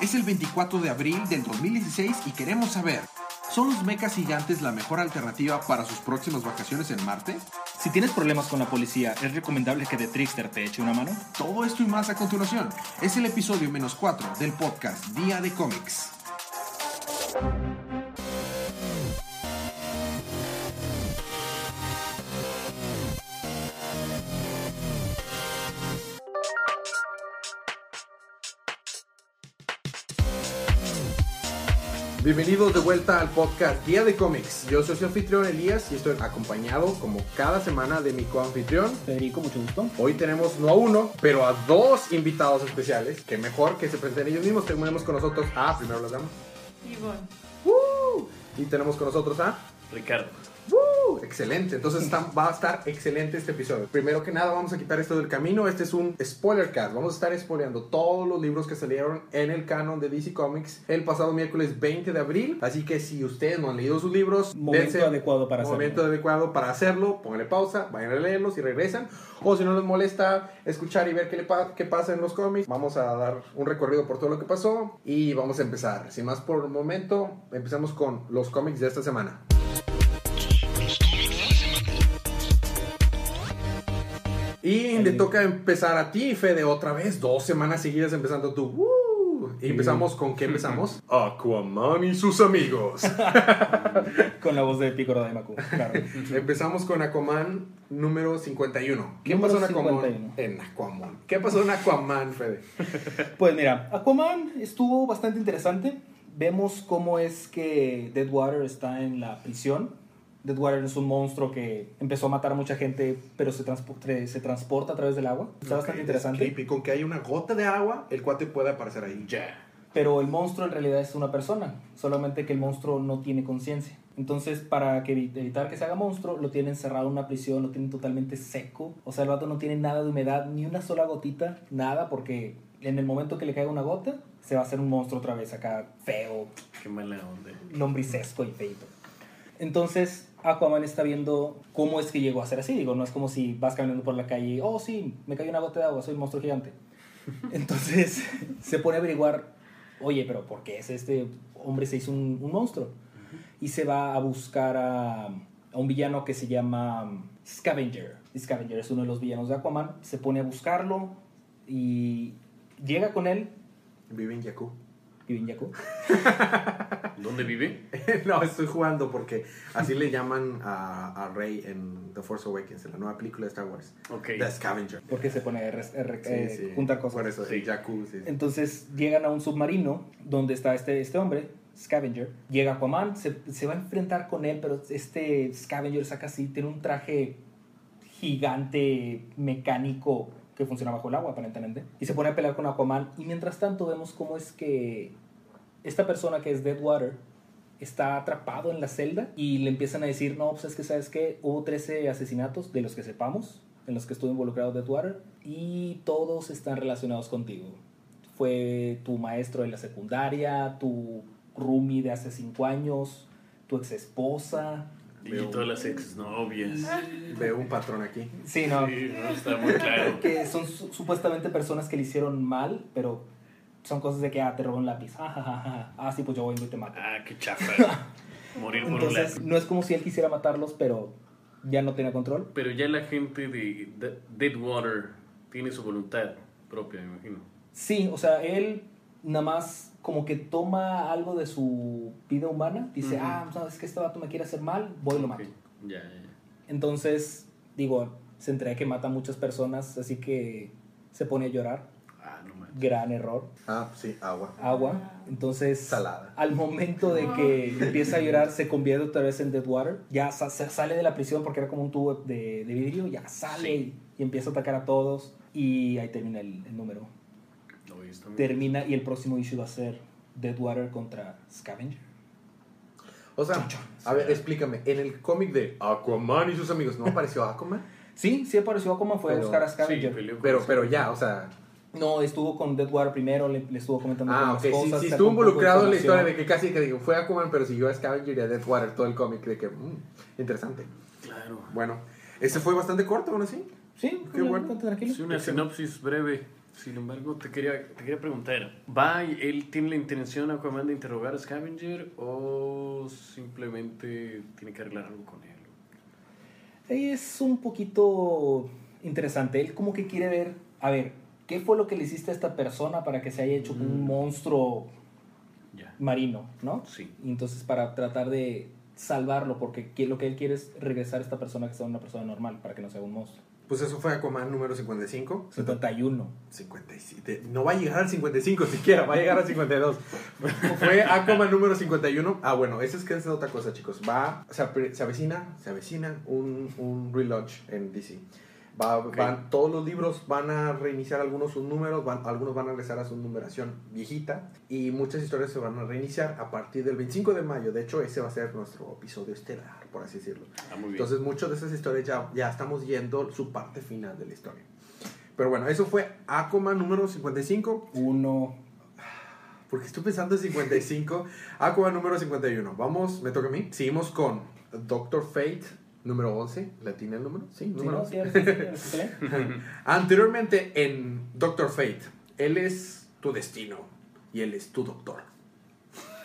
Es el 24 de abril del 2016 y queremos saber, ¿son los mechas gigantes la mejor alternativa para sus próximas vacaciones en Marte? Si tienes problemas con la policía, ¿es recomendable que The Trickster te eche una mano? Todo esto y más a continuación. Es el episodio menos 4 del podcast Día de Cómics. Bienvenidos de vuelta al podcast Día de Cómics. Yo soy su anfitrión Elías y estoy acompañado como cada semana de mi coanfitrión. Federico, mucho gusto. Hoy tenemos no a uno, pero a dos invitados especiales. Que mejor que se presenten ellos mismos. Tenemos con nosotros a, primero las damos. Ivonne. ¡Woo! Y tenemos con nosotros a Ricardo. ¡Woo! Excelente, entonces está- va a estar excelente este episodio. Primero que nada, vamos a quitar esto del camino. Este es un spoiler cast. Vamos a estar spoileando todos los libros que salieron en el canon de DC Comics el pasado miércoles 20 de abril. Así que si ustedes no han leído sus libros, Momento adecuado para momento hacerlo. adecuado para hacerlo. Pónganle pausa, vayan a leerlos y regresan. O si no les molesta escuchar y ver qué, le pa- qué pasa en los cómics, vamos a dar un recorrido por todo lo que pasó y vamos a empezar. Sin más por el momento, empezamos con los cómics de esta semana. Y te toca empezar a ti, Fede, otra vez, dos semanas seguidas empezando tú. ¡Uh! Y empezamos con qué empezamos? Aquaman y sus amigos. Con la voz de Picoro de Macu, claro. empezamos con Aquaman número 51. ¿Qué Número pasó en Aquaman? 51. En Aquaman. ¿Qué pasó en Aquaman, Fede? Pues mira, Aquaman estuvo bastante interesante. Vemos cómo es que Deadwater está en la prisión. Deadwater es un monstruo que empezó a matar a mucha gente, pero se, transpo- se transporta a través del agua. Está bastante interesante. Y con que hay una gota de agua, el cuate puede aparecer ahí. Ya. Pero el monstruo en realidad es una persona, solamente que el monstruo no tiene conciencia. Entonces, para que evi- evitar que se haga monstruo, lo tienen encerrado en una prisión, lo tienen totalmente seco. O sea, el vato no tiene nada de humedad, ni una sola gotita, nada, porque en el momento que le caiga una gota, se va a hacer un monstruo otra vez acá, feo, Qué mala onda. lombricesco y feito. Entonces, Aquaman está viendo cómo es que llegó a ser así. Digo, no es como si vas caminando por la calle y, oh, sí, me cayó una gota de agua, soy un monstruo gigante. Entonces, se pone a averiguar, oye, pero ¿por qué es este hombre se hizo un, un monstruo? Y se va a buscar a, a un villano que se llama Scavenger. Scavenger es uno de los villanos de Aquaman. Se pone a buscarlo y llega con él. Vive en Jakku. Vive en. ¿Dónde vive? no, estoy jugando porque así le llaman a, a Rey en The Force Awakens, en la nueva película de Star Wars. Ok. The Scavenger. Porque se pone a re- a re- Sí, eh, sí. juntar cosas. Por eso, Sí. Jakku, sí. Entonces llegan a un submarino donde está este, este hombre, Scavenger. Llega Aquaman, se, se va a enfrentar con él, pero este Scavenger saca así, tiene un traje gigante mecánico que funciona bajo el agua aparentemente. Y se pone a pelear con Aquaman. Y mientras tanto vemos cómo es que esta persona que es Deadwater está atrapado en la celda y le empiezan a decir, no, pues es que sabes que hubo 13 asesinatos de los que sepamos, en los que estuvo involucrado Deadwater, y todos están relacionados contigo. Fue tu maestro de la secundaria, tu roomie de hace 5 años, tu ex esposa. Y todas las exnovias. Veo un patrón aquí. Sí, no. Sí, no, está muy claro. Que son su- supuestamente personas que le hicieron mal, pero son cosas de que, ah, te robó un lápiz. Ah, ja, ja, ja. ah sí, pues yo voy y te mato. Ah, qué chafa. Morir por un Entonces, lápiz. no es como si él quisiera matarlos, pero ya no tenía control. Pero ya la gente de de- Deadwater tiene su voluntad propia, me imagino. Sí, o sea, él nada más como que toma algo de su vida humana, dice, Ujú. ah, sabes que este vato me quiere hacer mal, voy y lo mato. Ok. Ya, ya. Entonces, digo, se entrega que mata a muchas personas, así que se pone a llorar. Ah, no manches. Gran error. Ah, sí, agua. Agua. Entonces, Salada. al momento de que empieza a llorar, se convierte otra vez en Deadwater. Ya sa- sale de la prisión porque era como un tubo de, de vidrio, ya sale Sí. y, empieza a atacar a todos. Y ahí termina el, el número. No, termina y el próximo issue va a ser Deadwater contra Scavenger. O sea, a ver, explícame. En el cómic de Aquaman y sus amigos, ¿no apareció Aquaman? Sí, sí apareció Aquaman, fue Pero- a buscar a Sí, Scavenger. con Pero, pero ya, o sea. No, estuvo con Deadwater primero, le, le estuvo comentando Ah, algunas ok. Sí, cosas. sí, sacó estuvo involucrado en la historia de que casi que digo, fue Aquaman, pero siguió a Scavenger y a Deathwater todo el cómic. De que, mm, interesante. Claro. Bueno, ese fue bastante corto, aún así. Sí, Qué bueno. bastante tranquilo. Sí, una sinopsis breve. Sin embargo, te quería, te quería preguntar, ¿va y él tiene la intención Aquaman de interrogar a Scavenger o simplemente tiene que arreglar algo con él? Es un poquito interesante. Él como que quiere ver, a ver, ¿qué fue lo que le hiciste a esta persona para que se haya hecho un Mm. monstruo Ya. marino, ¿no? Sí. Y entonces para tratar de salvarlo, porque lo que él quiere es regresar a esta persona que sea una persona normal, para que no sea un monstruo. Pues eso fue Aquaman número 55. 51. 57. No va a llegar al 55 siquiera, va a llegar al 52. Fue Aquaman número 51. Ah, bueno, esa es que es otra cosa, chicos. Va, se, se avecina, se avecina un, un relaunch en DC. Va, Ok. van, todos los libros van a reiniciar algunos sus números, van, algunos van a regresar a su numeración viejita y muchas historias se van a reiniciar a partir del 25 de mayo. De hecho, ese va a ser nuestro episodio estelar, por así decirlo. Ah. Entonces, muchas de esas historias ya, ya estamos yendo su parte final de la historia. Pero bueno, eso fue Aquaman número 55. Uno. Porque estoy pensando en 55. Aquaman número 51. Vamos, me toca a mí. Seguimos con Doctor Fate número 11. ¿La tiene el número? Sí, ¿Sí, número no? 11. ¿Sí, sí, sí, sí, sí, sí. Anteriormente en Doctor Fate, él es tu destino y él es tu doctor.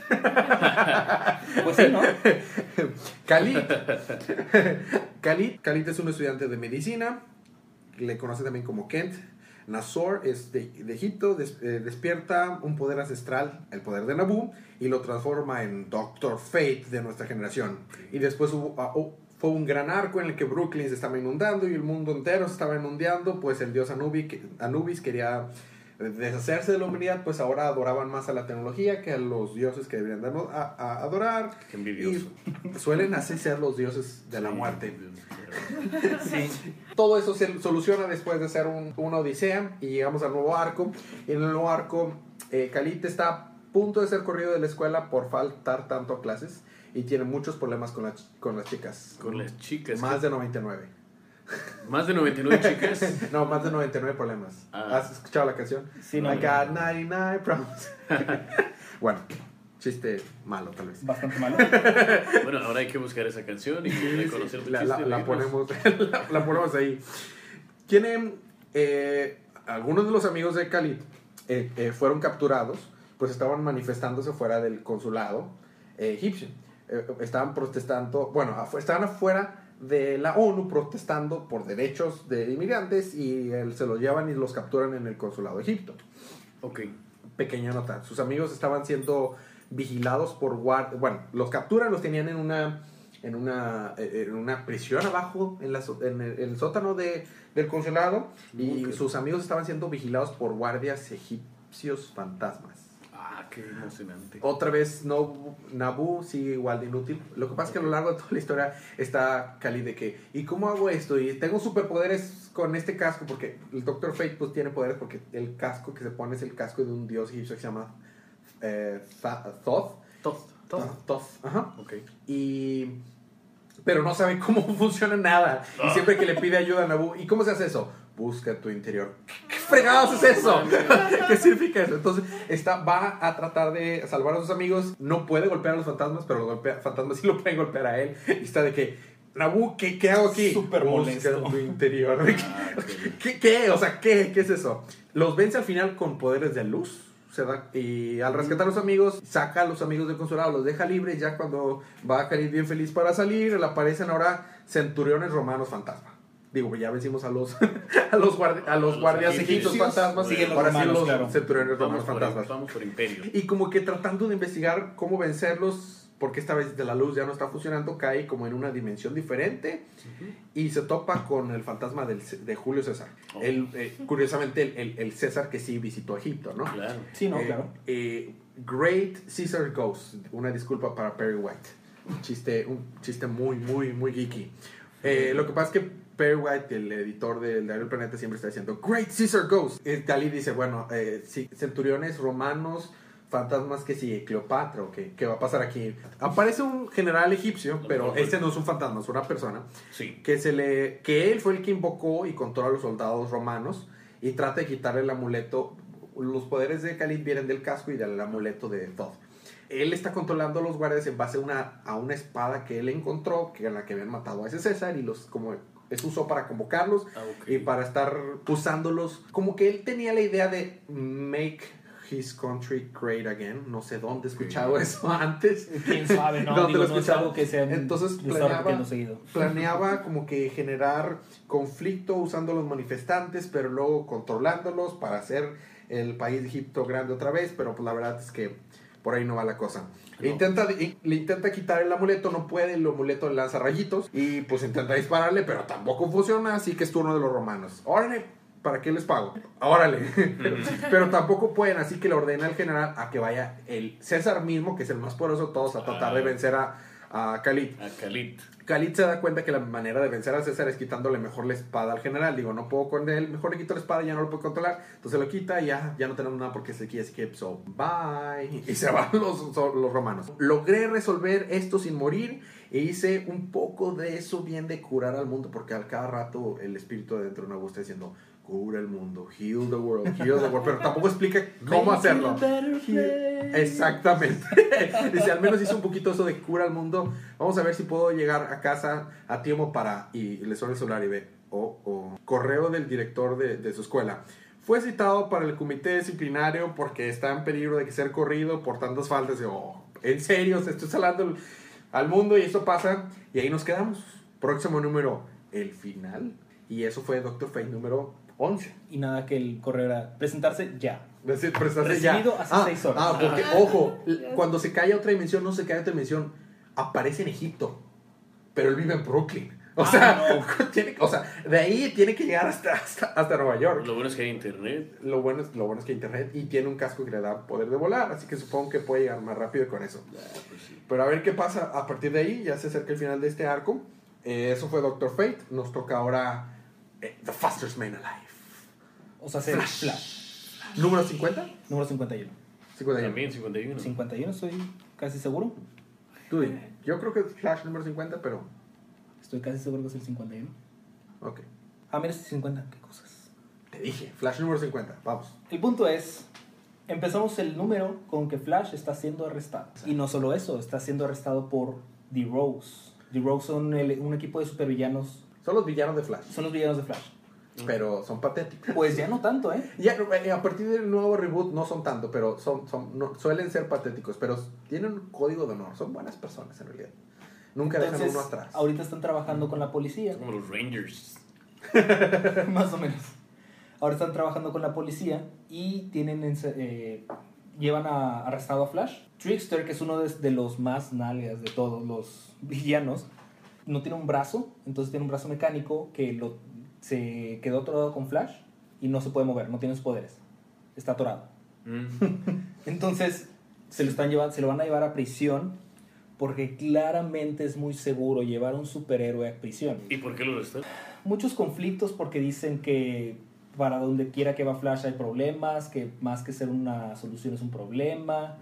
Pues sí, ¿no? Khalid. Khalid. Khalid es un estudiante de medicina. Le conoce también como Kent. Nazor es de, de Egipto. des- eh, despierta un poder ancestral, el poder de Naboo, y lo transforma en Doctor Fate de nuestra generación. Y después hubo, oh, fue un gran arco en el que Brooklyn se estaba inundando y el mundo entero se estaba inundando. Pues el dios Anubi- que- Anubis quería deshacerse de la humanidad, pues ahora adoraban más a la tecnología que a los dioses que deberían de a- a adorar. Qué envidioso. Y suelen así ser los dioses de la muerte. Sí. Todo eso se soluciona después de hacer un, una odisea y llegamos al nuevo arco. En el nuevo arco, eh, está a punto de ser corrido de la escuela por faltar tanto a clases y tiene muchos problemas con, las con las chicas. Con las chicas. Más de 99. Más de 99 chicas. No, más de 99 problemas. Ah. ¿Has escuchado la canción? Sí, no, I no. got 99 problems. bueno, chiste malo tal vez. Bastante malo. Bueno, ahora hay que buscar esa canción y reconocer tu la, la- la ponemos, la, la ponemos ahí. Tienen eh, algunos de los amigos de Khalid eh, eh, fueron capturados, pues estaban manifestándose fuera del consulado eh, egipcio. Eh, estaban protestando, bueno, afu- estaban afuera de la ONU protestando por derechos de inmigrantes y él, se los llevan y los capturan en el consulado de Egipto Ok. pequeña nota. Sus amigos estaban siendo vigilados por guardias. Bueno, los capturan, los tenían en una en una, eh, en una prisión abajo, en, la, en el, en el sótano de, del consulado, y sus amigos estaban siendo vigilados por guardias egipcios fantasmas. Ah, qué emocionante. Otra vez, no, Nabu sigue igual de inútil. Lo que pasa es que a lo largo de toda la historia está Cali de que, ¿y cómo hago esto? Y tengo superpoderes con este casco, porque el Doctor Fate pues tiene poderes porque el casco que se pone es el casco de un dios egipcio que se llama eh, Thoth. Todo. Todo. Thoth, ajá. Ok. Y... Pero no sabe cómo funciona nada. Y siempre que le pide ayuda a Nabu, ¿y cómo se hace eso? Busca tu interior. ¿Qué fregados es eso? ¿Qué significa eso? Entonces, está, va a tratar de salvar a sus amigos. No puede golpear a los fantasmas, pero los golpea- fantasmas sí lo pueden golpear a él. Y está de que, Nabu, ¿qué, qué hago aquí? Súper Busca molesto. tu interior. ¿De qué- Ah. ¿Qué. O sea, ¿qué? ¿Qué es eso? Los vence al final con poderes de luz. Se da, y al rescatar a los amigos, saca a los amigos del consulado, los deja libres. Ya cuando va a Khalid bien feliz para salir, le aparecen ahora centuriones romanos fantasma. Digo, pues ya vencimos a los, a los, guardi- a los A guardias egipcios. fantasmas. Siguen los ahora sí los claro. centuriones romanos fantasmas. vamos por imperio. Y como que tratando de investigar cómo vencerlos, porque esta vez de la luz ya no está funcionando, cae como en una dimensión diferente y se topa con el fantasma del, de Julio César. Oh. El, eh, curiosamente, el, el- el César que sí visitó Egipto, ¿no? Claro. Sí, no, Eh, claro. eh, Great Caesar Ghost. Una disculpa para Perry White. Un chiste, un chiste muy, muy, muy geeky. Eh, lo que pasa es que Perry White, el editor del Diario del Planeta, siempre está diciendo Great Caesar Ghost. Eh, Dalí dice, bueno, eh, sí, centuriones romanos, fantasmas que sigue, Cleopatra, o qué, ¿qué va a pasar aquí? Aparece un general egipcio, pero este no es un fantasma, es una persona Sí. que se le que él fue el que invocó y controla a los soldados romanos y trata de quitarle el amuleto los poderes de Khalid vienen del casco y del amuleto de Thoth él está controlando a los guardias en base a una, a una espada que él encontró que en la que habían matado a ese César y los como les usó para convocarlos Ah, y para estar usándolos. Como que él tenía la idea de make his country great again. No sé dónde he escuchado eso antes. Quién sabe, ¿no? ¿Dónde Digo, lo he no es escuchado? que se Entonces planeaba-. Planeaba como que generar conflicto usando los manifestantes, pero luego controlándolos para hacer el país de Egipto grande otra vez. Pero pues la verdad es que por ahí no va la cosa. No. Intenta, le intenta quitar el amuleto, no puede, el amuleto le lanza rayitos y pues intenta dispararle, pero tampoco funciona, así que es turno de los romanos. Órale, ¿para qué les pago? Órale. pero, pero tampoco pueden, así que le ordena al general a que vaya el César mismo, que es el más poderoso de todos, a tratar de Ah. vencer a, a Khalid. A Khalid. Khalid se da cuenta que la manera de vencer a César es quitándole mejor la espada al general. Digo, no puedo con él, mejor le quito la espada ya no lo puedo controlar. Entonces lo quita y ya, ya no tenemos nada porque se quiere skip. So, bye. Y se van los, los romanos. Logré resolver esto sin morir e hice un poco de eso bien de curar al mundo porque al cada rato el espíritu de dentro de nuevo está diciendo, cura el mundo, heal the world, heal the world. Pero tampoco explica cómo hacerlo. Exactamente. Dice, al menos hizo un poquito eso de cura al mundo. Vamos a ver si puedo llegar a casa a tiempo para... Y le suena el celular y ve, oh, oh, correo del director de, de su escuela. Fue citado para el comité disciplinario porque está en peligro de ser corrido por tantas faltas. Y, oh, en serio, se estoy salando al mundo y esto pasa. Y ahí nos quedamos. Próximo número, el final. Y eso fue Doctor Fate número 11. Y nada que el correo era presentarse ya. Es decir, presentarse ya. Recibido hace ah, seis horas. Ah, porque, ojo, cuando se cae a otra dimensión, no se cae a otra dimensión, aparece en Egipto. Pero él vive en Brooklyn. O Ah, sea, tiene, o sea, de ahí tiene que llegar hasta, hasta, hasta Nueva York. Lo bueno es que hay internet. Lo bueno, es, lo bueno es que hay internet y tiene un casco que le da poder de volar, así que supongo que puede llegar más rápido con eso. Ah, pues sí. Pero a ver qué pasa a partir de ahí, ya se acerca el final de este arco. Eh, eso fue Doctor Fate, nos toca ahora The Fastest Man Alive. O sea, hacer Flash. Flash. ¿Número 50? Número 51. 51. También 51. 51, estoy casi seguro. Tú di. Yo creo que es Flash número 50, pero... Estoy casi seguro que es el 51. Ok. Ah, mira, es el 50. Qué cosas. Te dije, Flash número 50, vamos. El punto es, empezamos el número con que Flash está siendo arrestado. Y no solo eso, está siendo arrestado por The Rose. The Rose son el- un equipo de supervillanos. Son los villanos de Flash, Son los villanos de Flash. pero son patéticos. Pues ya no tanto, ¿eh? Ya, eh, a partir del nuevo reboot no son tanto, pero son, son no- suelen ser patéticos, pero tienen un código de honor, son buenas personas en realidad. Nunca dejan uno atrás. ahorita están trabajando con la policía. Es como los Rangers. Más o menos. Ahora están trabajando con la policía y tienen eh, llevan a, arrestado a Flash. Trickster, que es uno de, de los más nalgas de todos los villanos, no tiene un brazo, entonces tiene un brazo mecánico que lo, se quedó atorado con Flash y no se puede mover, no tiene sus poderes. Está atorado. Mm. Entonces se lo, están llevando, se lo van a llevar a prisión porque claramente es muy seguro llevar a un superhéroe a prisión ¿Y por qué lo están? muchos conflictos porque dicen que para donde quiera que va Flash hay problemas, que más que ser una solución es un problema.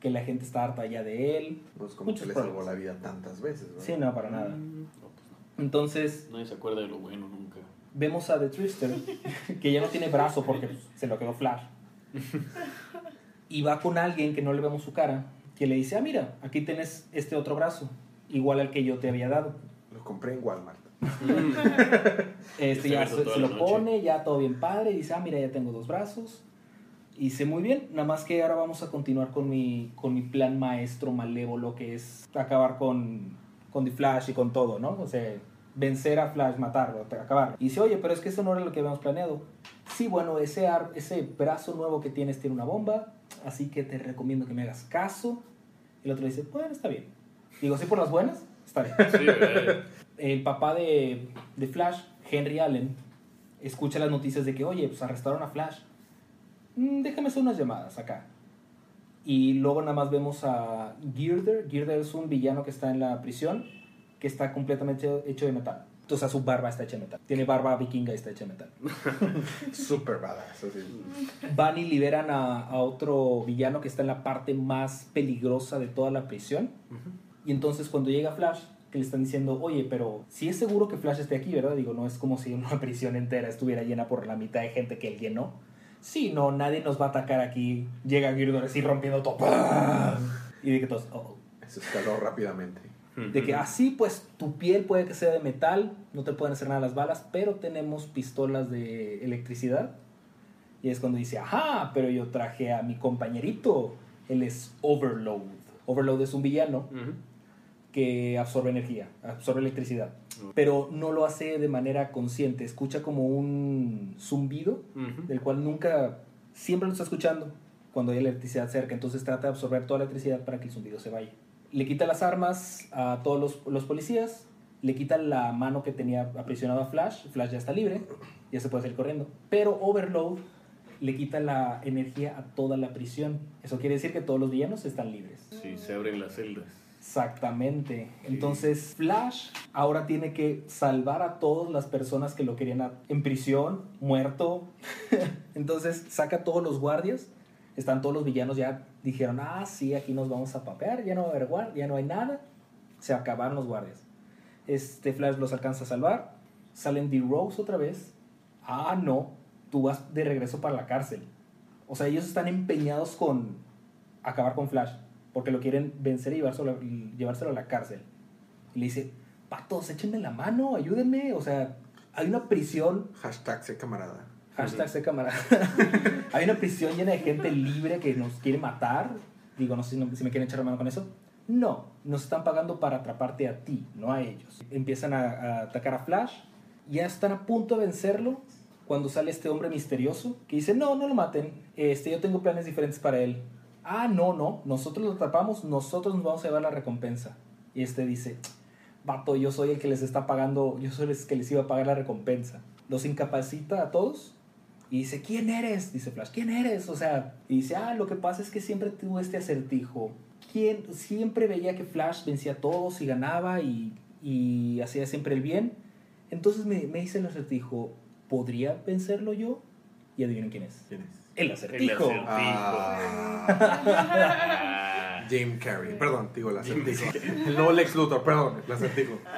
Que la gente está harta ya de él. No es como muchos que le salvó la vida tantas veces. ¿verdad? Sí, no, para nada. Mm, no, pues no. Entonces Nadie se acuerda de lo bueno nunca. vemos a The Trister, que ya no tiene brazo porque se lo quedó Flash. Y va con alguien que no le vemos su cara, que le dice, ah, mira, aquí tienes este otro brazo, igual al que yo te había dado. Lo compré en Walmart. Este Está ya se, se lo noche. pone, ya todo bien padre, y dice, ah, mira, ya tengo dos brazos. Y dice, muy bien, nada más que ahora vamos a continuar con mi, con mi plan maestro malévolo, que es acabar con, con The Flash y con todo, ¿no? O sea, vencer a Flash, matarlo, acabar. Y dice, oye, pero es que eso no era lo que habíamos planeado. Sí, bueno, ese, ar- ese brazo nuevo que tienes tiene una bomba, así que te recomiendo que me hagas caso. Y el otro dice, bueno, está bien. Digo, sí, por las buenas, está bien el papá de, de Flash, Henry Allen, escucha las noticias de que, oye, pues arrestaron a Flash. Mm, déjame hacer unas llamadas acá. Y luego nada más vemos a Girder. Girder es un villano que está en la prisión, que está completamente hecho, de metal. Entonces a su barba está hecha de metal. Tiene barba vikinga y está hecha de metal. Super badass. así. Van y liberan a, a otro villano que está en la parte más peligrosa de toda la prisión. Y entonces cuando llega Flash, que le están diciendo, oye, pero si es seguro que Flash esté aquí, ¿verdad? Digo, no es como si una prisión entera estuviera llena por la mitad de gente que él llenó. Sí, no, nadie nos va a atacar aquí. Llega Girdor así rompiendo todo. Y de que todos, oh, Eso escaló rápidamente. De que así, pues tu piel puede que sea de metal, no te pueden hacer nada las balas, pero tenemos pistolas de electricidad. Y es cuando dice, ajá, pero yo traje a mi compañerito, él es Overload. Overload es un villano que absorbe energía, absorbe electricidad, pero no lo hace de manera consciente, escucha como un zumbido Ujú. del cual nunca, siempre lo está escuchando cuando hay electricidad cerca, entonces trata de absorber toda la electricidad para que el zumbido se vaya. Le quita las armas a todos los, los policías, le quita la mano que tenía aprisionado a Flash, Flash ya está libre, ya se puede salir corriendo, pero Overload le quita la energía a toda la prisión. Eso quiere decir que todos los villanos están libres. Sí, se abren las celdas. Exactamente. Entonces Flash ahora tiene que salvar a todas las personas que lo querían en prisión, muerto. Entonces saca a todos los guardias. Están todos los villanos ya dijeron, ah, sí, aquí nos vamos a papear, ya no va a haber guardia, ya no hay nada. Se acabaron los guardias. Este Flash los alcanza a salvar. Salen de Rose otra vez. Ah, no, tú vas de regreso para la cárcel. O sea, ellos están empeñados con acabar con Flash, porque lo quieren vencer y llevárselo, llevárselo a la cárcel. Y le dice, patos, échenme la mano, ayúdenme. O sea, hay una prisión, Hashtag sé camarada. hashtag sé camarada. hay una prisión llena de gente libre que nos quiere matar. Digo, no sé si, no- si me quieren echar la mano con eso. No, nos están pagando para atraparte a ti, no a ellos. Empiezan a, a atacar a Flash, ya están a punto de vencerlo cuando sale este hombre misterioso que dice, no, no lo maten, este, yo tengo planes diferentes para él. Ah, no, no, nosotros lo atrapamos, nosotros nos vamos a llevar la recompensa. Y este dice, vato, yo soy el que les está pagando, yo soy el que les iba a pagar la recompensa. Los incapacita a todos y dice, ¿quién eres? Dice Flash, ¿quién eres? O sea, y dice, ah, lo que pasa es que siempre tuve este acertijo. Siempre veía que Flash vencía a todos y ganaba y, y hacía siempre el bien. Entonces me, me hice el acertijo, ¿podría vencerlo yo? Y adivinen quién es. ¿Quién es? El El acertijo. acertijo. Ah, Jim Carrey. Perdón, digo el acertijo. No Lex Luthor, perdón, el acertijo.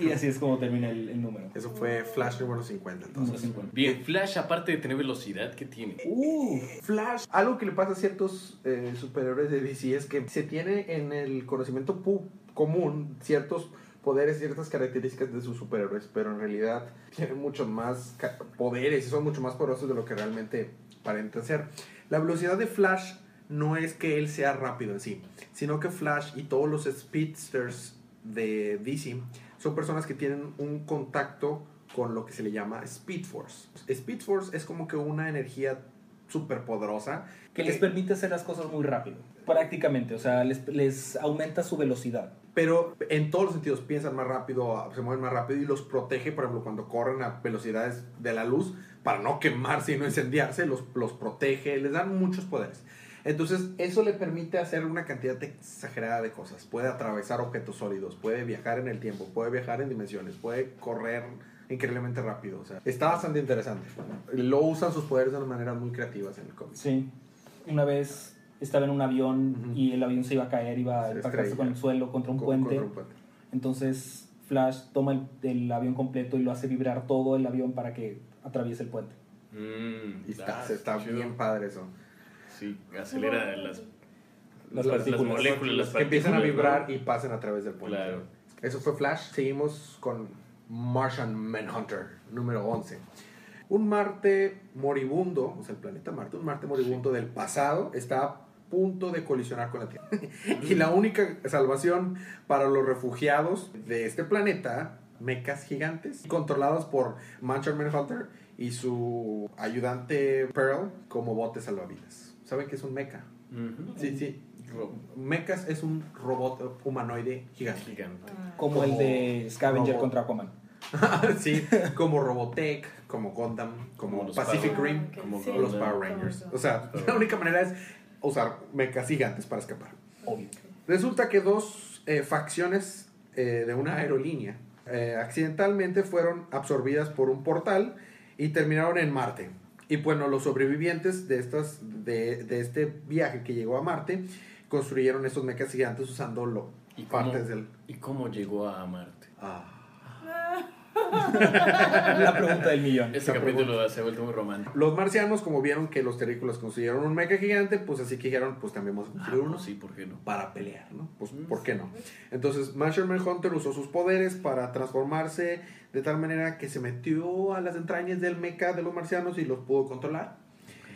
Y así es como termina el, el número. Eso fue Flash número 50 Número entonces. 50. Bien, Flash, aparte de tener velocidad, ¿qué tiene? Uh, Flash, algo que le pasa a ciertos eh, superhéroes de DC es que se tiene en el conocimiento pu- común ciertos poderes, ciertas características de sus superhéroes, pero en realidad tienen muchos más poderes y son mucho más poderosos de lo que realmente aparentan ser. La velocidad de Flash no es que él sea rápido en sí, sino que Flash y todos los speedsters de DC son personas que tienen un contacto con lo que se le llama Speed Force. Speed Force es como que una energía súper poderosa que les permite hacer las cosas muy rápido. Prácticamente, o sea, les, les aumenta su velocidad. Pero en todos los sentidos piensan más rápido, se mueven más rápido y los protege, por ejemplo, cuando corren a velocidades de la luz para no quemarse y no incendiarse, los, los protege, les dan muchos poderes. Entonces, eso le permite hacer una cantidad exagerada de cosas. Puede atravesar objetos sólidos, puede viajar en el tiempo, puede viajar en dimensiones, puede correr increíblemente rápido. O sea, está bastante interesante. Lo usan sus poderes de unas maneras muy creativas en el cómic. Sí. Una vez estaba en un avión y el avión se iba a caer, iba a Se impactarse con el suelo contra un Con- puente. contra un puente. Entonces Flash toma el, el avión completo y lo hace vibrar todo el avión para que atraviese el puente. Mm, Y está, bien padre eso. Sí, acelera las, Las las, las partículas. moléculas, las que empiezan a vibrar ¿no? y pasen a través del puente. Claro. Eso fue Flash. Seguimos con Martian Manhunter, número 11. Un Marte moribundo, o sea, el planeta Marte, un Marte moribundo del pasado, está punto de colisionar con la Tierra. y la única salvación para los refugiados de este planeta, mecas gigantes, controlados por Martian Manhunter y su ayudante Pearl como bote salvavidas. ¿Saben qué es un mecha? Ujú. Sí, sí. Mechas es un robot humanoide gigante. Gigante. Como, Como el de Scavenger robot. contra Aquaman. sí, como Robotech, como Gundam, como, Pacific Power- Rim, como o los. Power Rangers. O sea, la única manera es usar mechas gigantes para escapar. Obvio. Resulta que dos eh, facciones eh, de una aerolínea eh, accidentalmente fueron absorbidas por un portal y terminaron en Marte. Y bueno, los sobrevivientes de, estas, de, de este viaje que llegó a Marte construyeron estos mechas gigantes usando lo, ¿Y cómo, partes del... ¿Y cómo llegó a Marte? Ah. La pregunta del millón. Este capítulo se ha vuelto muy romántico. Los marcianos, como vieron que los terrícolas construyeron un mecha gigante, pues así que dijeron, pues también vamos a Ah, construir uno no, sí, ¿por qué no? para pelear, ¿no? Pues, ¿por qué no? Entonces, Marshall Hunter usó sus poderes para transformarse de tal manera que se metió a las entrañas del mecha de los marcianos y los pudo controlar.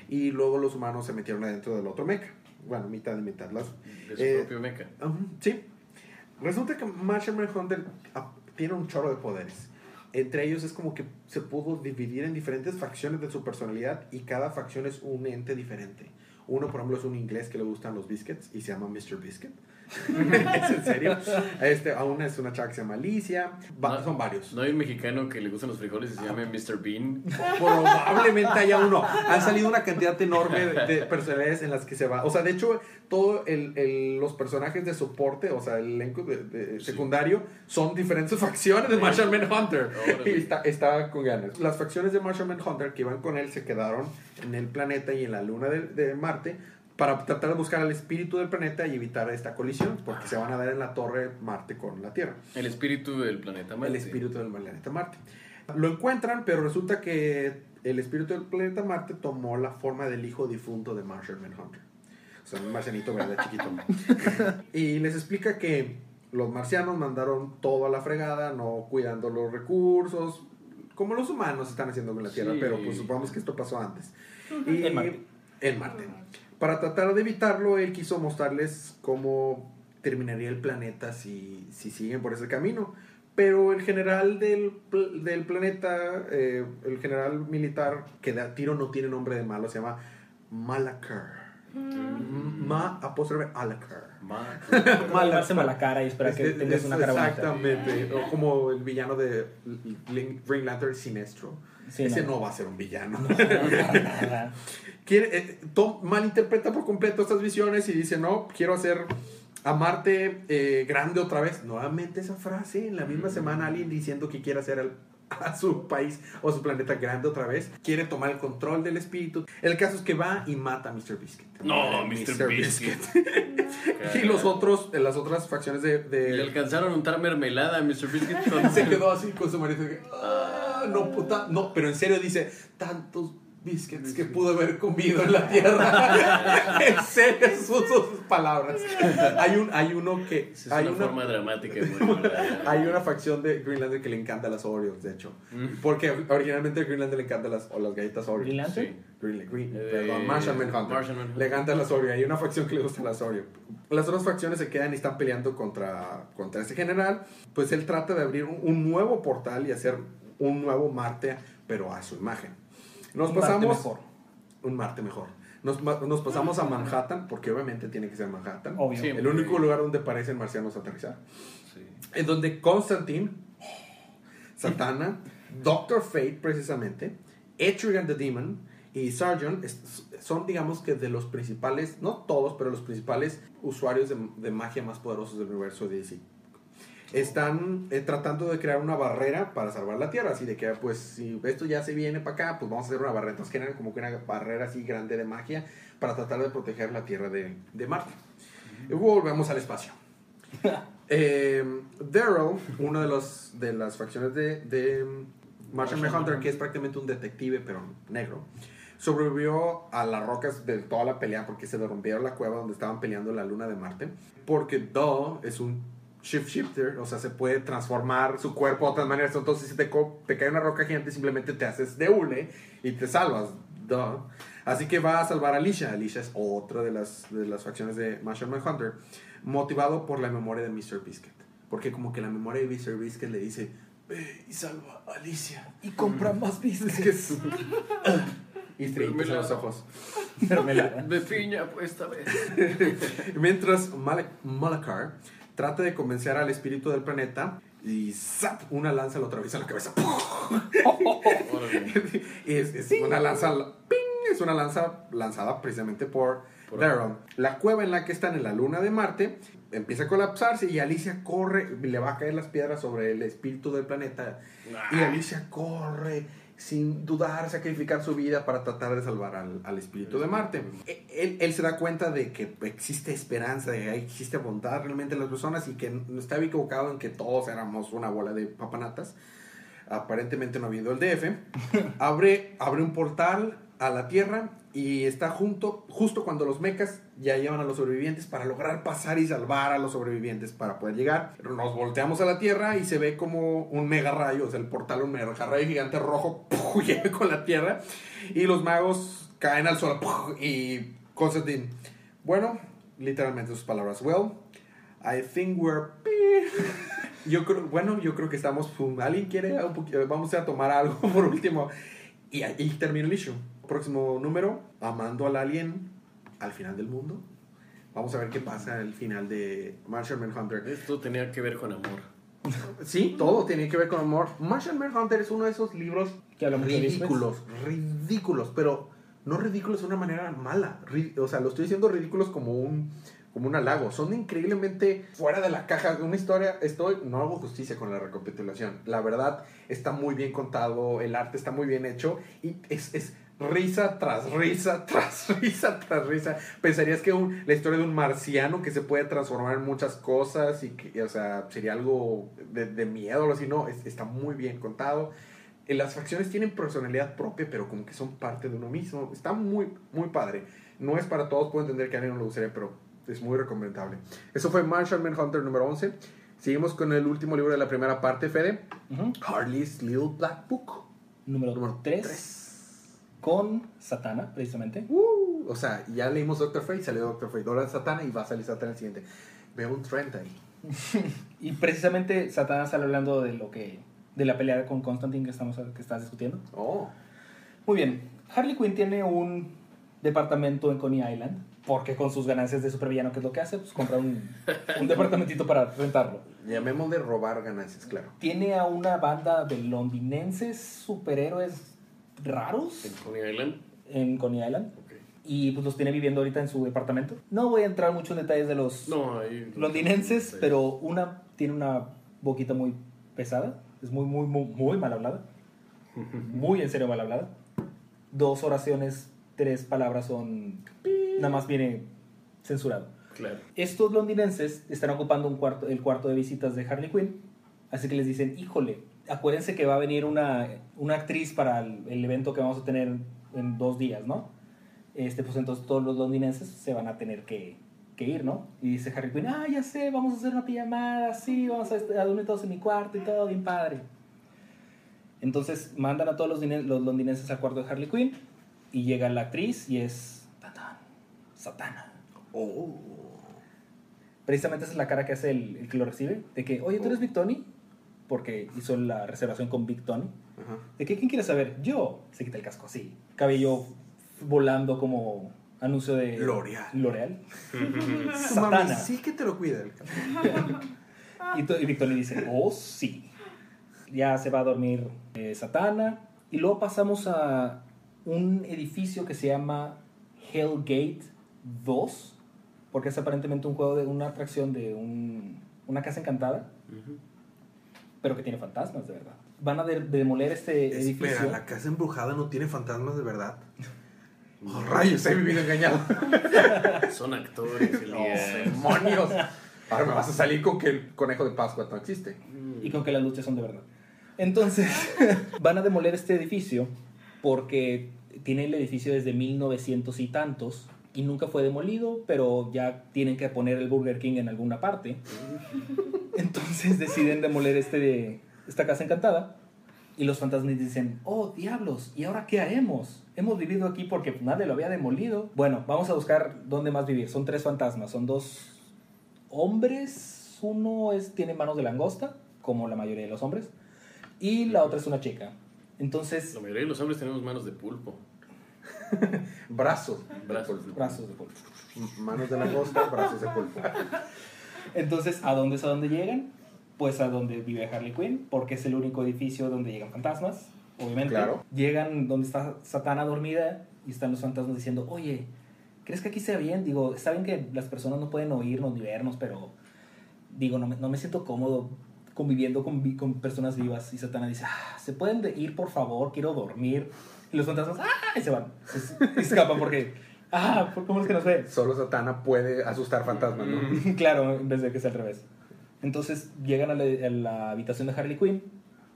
Y luego los humanos se metieron adentro del otro mecha. Bueno, mitad y mitad. Las, De su Eh, propio mecha. Sí. Resulta que Marshall Hunter ah, tiene un chorro de poderes. Entre ellos es como que se pudo dividir en diferentes facciones de su personalidad y cada facción es un ente diferente. Uno, por ejemplo, es un inglés que le gustan los biscuits y se llama Mr. Biscuit. ¿Es en serio? Este, a una es una chava que se llama Alicia. Va- No. son varios. No hay un mexicano que le gustan los frijoles y se llame Mr. Bean. Probablemente haya uno. Han salido una cantidad enorme de, de personalidades en las que se va. O sea, de hecho, todos los personajes de soporte, o sea, el elenco de, de Sí. secundario, son diferentes facciones de Marshall Manhunter. Órale. Y está, está con ganas. Las facciones de Marshall Manhunter que iban con él se quedaron en el planeta y en la luna de, de Marte para tratar de buscar al espíritu del planeta y evitar esta colisión, porque se van a dar en la torre Marte con la Tierra El espíritu del planeta Marte. el espíritu del planeta Marte. Lo encuentran, pero resulta que el espíritu del planeta Marte tomó la forma del hijo difunto de Marshall Manhunter. O sea, un marcianito verde chiquito. y les explica que los marcianos mandaron todo a la fregada, no cuidando los recursos, como los humanos están haciendo con la Tierra, Sí. pero pues supongamos que esto pasó antes. Y. en Marte. Para tratar de evitarlo, él quiso mostrarles cómo terminaría el planeta si, si siguen por ese camino. Pero el general del, del planeta, eh, el general militar que da tiro no tiene nombre de malo, se llama Malakar. Ma apóstrofe Alakar. Ma- Malacarse mala cara y espera que tengas es- una cara bonita. Exactamente. O como el villano de Green Lantern Sinestro. Sí, Ese no. no va a ser un villano. No, nada. quiere, eh, Tom malinterpreta por completo estas visiones y dice, no, quiero hacer a Marte eh, grande otra vez. Nuevamente esa frase, en la misma semana alguien diciendo que quiere hacer al- a su país o su planeta grande otra vez. Quiere tomar el control del espíritu. El caso es que va y mata a Mr. Biscuit. No, Eh, Mr. Biscuit. y los otros, eh, las otras facciones de... de- Le alcanzaron a untar mermelada a Mr. Biscuit con... se quedó así con su marido. Que, "Ah, no, puta. No, pero en serio dice, tantos biscuits que pudo haber comido en la tierra. en serio, son sus palabras. Hay, un, hay uno que. Es hay, una una, forma dramática. hay una facción de Greenlander que le encanta las Oreos, de hecho. Mm. Porque originalmente a Greenlander le encantan las, o las galletas Oreo. ¿Green Lantern? Sí. Green, Green- Eh, perdón, Martian Manhunter. Martian Manhunter. Le encantan las Oreo. Hay una facción que le gusta las Oreo. Las otras facciones se quedan y están peleando contra, contra ese general. Pues él trata de abrir un, un nuevo portal y hacer un nuevo Marte, pero a su imagen. Nos Un Marte pasamos. mejor. Un Marte mejor. Nos, nos pasamos a Manhattan, porque obviamente tiene que ser Manhattan. Obvio. Sí. El único lugar donde parecen marcianos aterrizar. Sí. En donde Constantine, Satana, Doctor Fate precisamente, Etrigan the Demon y Sargon son digamos que de los principales, no todos, pero los principales usuarios de, de magia más poderosos del universo de DC. Están eh, tratando de crear una barrera para salvar la Tierra, así de que pues si esto ya se viene para acá, pues vamos a hacer una barrera. Entonces generan como que una barrera así grande de magia para tratar de proteger la Tierra de, de Marte. Y volvemos al espacio. Eh, Daryl, una de, los, de las facciones de, de Martian Manhunter, que es prácticamente un detective, pero negro, sobrevivió a las rocas de toda la pelea porque se derrumbieron la cueva donde estaban peleando la luna de Marte. Porque Daw es un shift shifter, o sea, se puede transformar su cuerpo de otras maneras. Entonces, si te, te cae una roca gigante, simplemente te haces de hule y te salvas. Duh. Así que va a salvar a Alicia. Alicia es otra de las, de las facciones de Martian Manhunter, motivado por la memoria de Mr. Biscuit. Porque como que la memoria de Mr. Biscuit le dice, ve y salva a Alicia. Y compra más Es que biscuits. y en los ojos. De piña, pues esta vez. Mientras Malak- Malakar trata de convencer al espíritu del planeta y ¡zap! una lanza lo atraviesa en la cabeza. Es, es una lanza, ¡ping! es una lanza lanzada precisamente por, Por-. La cueva en la que están en la luna de Marte empieza a colapsarse y Alicia corre, le va a caer las piedras sobre el espíritu del planeta y Alicia corre sin dudar, sacrificar su vida para tratar de salvar al, al espíritu de Marte. E- Él, él se da cuenta de que existe esperanza, de que existe bondad realmente en las personas y que no estaba equivocado en que todos éramos una bola de papanatas. aparentemente no habiendo el DF, abre, abre un portal a la Tierra y está junto, justo cuando los mechas ya llevan a los sobrevivientes para lograr pasar y salvar a los sobrevivientes para poder llegar. Nos volteamos a la Tierra y se ve como un mega rayo, o sea, el portal, un mega rayo gigante rojo, llega con la Tierra y los magos caen al suelo y Constantine. Bueno, literalmente sus palabras. Well, I think we're. Yo bueno, yo creo que estamos. ¿Alguien quiere? Un poquito, vamos a tomar algo por último. Y ahí termina el issue. Próximo número: Amando al Alien al final del mundo. Vamos a ver qué pasa al final de Martian Manhunter. Esto tenía que ver con amor. Sí, todo tiene que ver con amor. Martian Manhunter es uno de esos libros Que de ridículos, ridículos, pero no ridículos de una manera mala. O sea, lo estoy diciendo ridículos como un, como un halago. Son increíblemente fuera de la caja. Una historia, estoy, no hago justicia con la recapitulación. La verdad, está muy bien contado, el arte está muy bien hecho y es, es risa tras risa, tras risa, tras risa. Pensarías que un- la historia de un marciano que se puede transformar en muchas cosas y que, o sea, sería algo de, de miedo o algo así. No, es- está muy bien contado. Eh, Las facciones tienen personalidad propia, pero como que son parte de uno mismo. Está muy, muy padre. No es para todos, puedo entender que a alguien no le gustaría, pero es muy recomendable. Eso fue Martian Manhunter número 11. Seguimos con el último libro de la primera parte, Fede. Ujú. Harley's Little Black Book. Número Número 3. Con Satana, precisamente. Uh, o sea, ya leímos Doctor Fate, salió Doctor Fate. Ahora Satana y va a salir Satana el siguiente. Veo un trend ahí. Y precisamente Satana sale hablando de lo que. de la pelea con Constantine que, estamos, que estás discutiendo. Oh, Muy bien. Harley Quinn tiene un departamento en Coney Island. Porque con sus ganancias de supervillano, ¿qué es lo que hace? Pues compra un, un departamentito para rentarlo. llamémosle robar ganancias, claro. Tiene a una banda de londinenses superhéroes raros En Coney Island. en Coney Island. Ok. Y pues los tiene viviendo ahorita en su departamento. No voy a entrar mucho en detalles de los No, ahí. londinenses, Sí. pero una tiene una boquita muy pesada. Es muy, muy, muy, muy mal hablada. Muy en serio mal hablada. Dos oraciones, tres palabras son... Nada más viene censurado. Claro. Estos londinenses están ocupando un cuarto, el cuarto de visitas de Harley Quinn. Así que les dicen, híjole, acuérdense que va a venir una, una actriz para el, el evento que vamos a tener en dos días, ¿no? Este, pues entonces todos los londinenses se van a tener que, que ir, ¿no? Y dice Harley Quinn, ah, ya sé, vamos a hacer una pijamada, sí, vamos a, a dormir todos en mi cuarto y todo, bien padre. Entonces mandan a todos los, dine- los londinenses al cuarto de Harley Quinn y llega la actriz y es... ¡Tatán! Satana. Oh. Precisamente esa es la cara que hace el, el que lo recibe. De que, oye, ¿tú eres Big Tony? Porque hizo la reservación con Big Tony. Ajá. De que, ¿quién quiere saber? Yo. Se quita el casco así. Cabello volando como anuncio de... L'Oreal. L'Oreal. Mami, Satana. sí que te lo cuida. el Y, y Big Tony dice, oh, sí. Ya se va a dormir eh, Satana. Y luego pasamos a un edificio que se llama Hellgate 2. Porque es aparentemente un juego de una atracción de un- una casa encantada. Ujú. Pero que tiene fantasmas, de verdad. Van a de- demoler este edificio. Espera, la casa embrujada no tiene fantasmas de verdad. Oh, rayos, he vivido engañado. Son actores, Elías. ¡Demonios! Ahora me vas a salir con que el conejo de Pascua no existe. Y con que las luchas son de verdad. Entonces, van a demoler este edificio porque tiene el edificio desde 1900 y tantos y nunca fue demolido, pero ya tienen que poner el Burger King en alguna parte. Entonces deciden demoler este, esta casa encantada y los fantasmas dicen, oh diablos, ¿y ahora qué haremos? Hemos vivido aquí porque nadie lo había demolido. Bueno, vamos a buscar dónde más vivir. Son tres fantasmas, son dos hombres, uno es, tiene manos de langosta, como la mayoría de los hombres, y la otra es una chica. Entonces, La mayoría de los hombres tenemos manos de pulpo. Brazos. Brazos. brazos de pulpo. Manos de langosta, brazos de pulpo. Entonces, ¿a dónde es a dónde llegan? Pues a donde vive Harley Quinn, porque es el único edificio donde llegan fantasmas, obviamente. Claro. Llegan donde está Satana dormida y están los fantasmas diciendo, oye, ¿crees que aquí sea bien? Digo, está bien que las personas no pueden oírnos ni vernos, pero digo, no me, no me siento cómodo conviviendo con, con personas vivas. Y Satana dice, ah, ¿se pueden de- ir, por favor? Quiero dormir. Y los fantasmas, ¡ah! Y se van. Se, se escapan porque, ah, ¿por- ¿cómo es que nos? Solo Satana puede asustar fantasmas, ¿no? claro, en vez de que sea al revés. Entonces llegan a la, a la habitación de Harley Quinn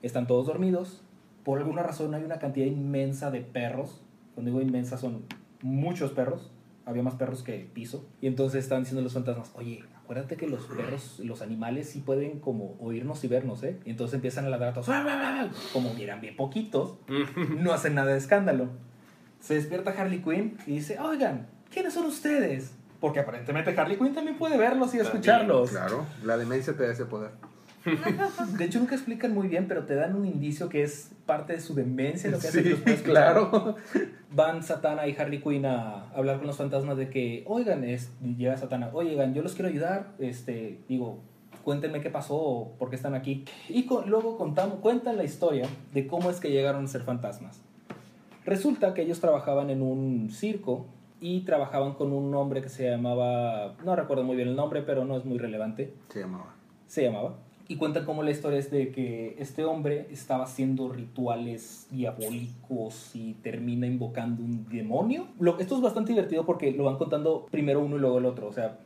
Están todos dormidos. Por alguna razón hay una cantidad inmensa de perros. Cuando digo inmensa son muchos perros. Había más perros que piso. Y entonces están diciendo los fantasmas, oye, acuérdate que los perros, los animales sí pueden como oírnos y vernos, ¿eh? Y entonces empiezan a ladrar a todos. Como miran bien poquitos, no hacen nada de escándalo. Se despierta Harley Quinn y dice, oigan, ¿quiénes son ustedes? Porque aparentemente Harley Quinn también puede verlos y También, escucharlos. Claro, la demencia te da ese poder. De hecho, nunca explican muy bien, pero te dan un indicio que es parte de su demencia lo que hace que claro. Van Satana y Harley Quinn a hablar con los fantasmas de que, oigan, es, llega Satana, oigan, yo los quiero ayudar, este, digo, cuéntenme qué pasó, por qué están aquí. Y con- luego contamos, cuentan la historia de cómo es que llegaron a ser fantasmas. Resulta que ellos trabajaban en un circo y trabajaban con un hombre que se llamaba, no recuerdo muy bien el nombre, pero no es muy relevante, Se llamaba. se llamaba. Y cuentan cómo la historia es de que este hombre estaba haciendo rituales diabólicos y termina invocando un demonio. Lo, esto es bastante divertido porque lo van contando primero uno y luego el otro. O sea,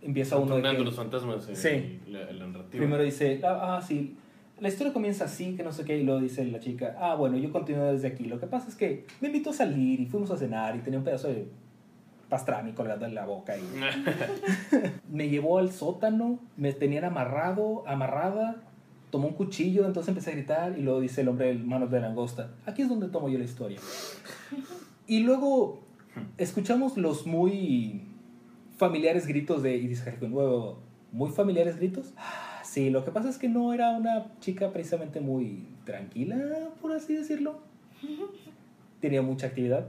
empieza uno de que- los fantasmas en Sí. la, la narrativa. Primero dice, ah, ah, sí, la historia comienza así, que no sé qué, y luego dice la chica, ah, bueno, yo continúo desde aquí. Lo que pasa es que me invitó a salir y fuimos a cenar y tenía un pedazo de pastrami colgando en la boca y me llevó al sótano, me tenían amarrado, amarrada, tomó un cuchillo, entonces empecé a gritar y luego dice el hombre de manos de langosta, aquí es donde tomo yo la historia. Y luego escuchamos los muy familiares gritos de, y dice "Huevo, muy familiares gritos. "Ah, Sí, lo que pasa es que no era una chica precisamente muy tranquila, por así decirlo. Tenía mucha actividad.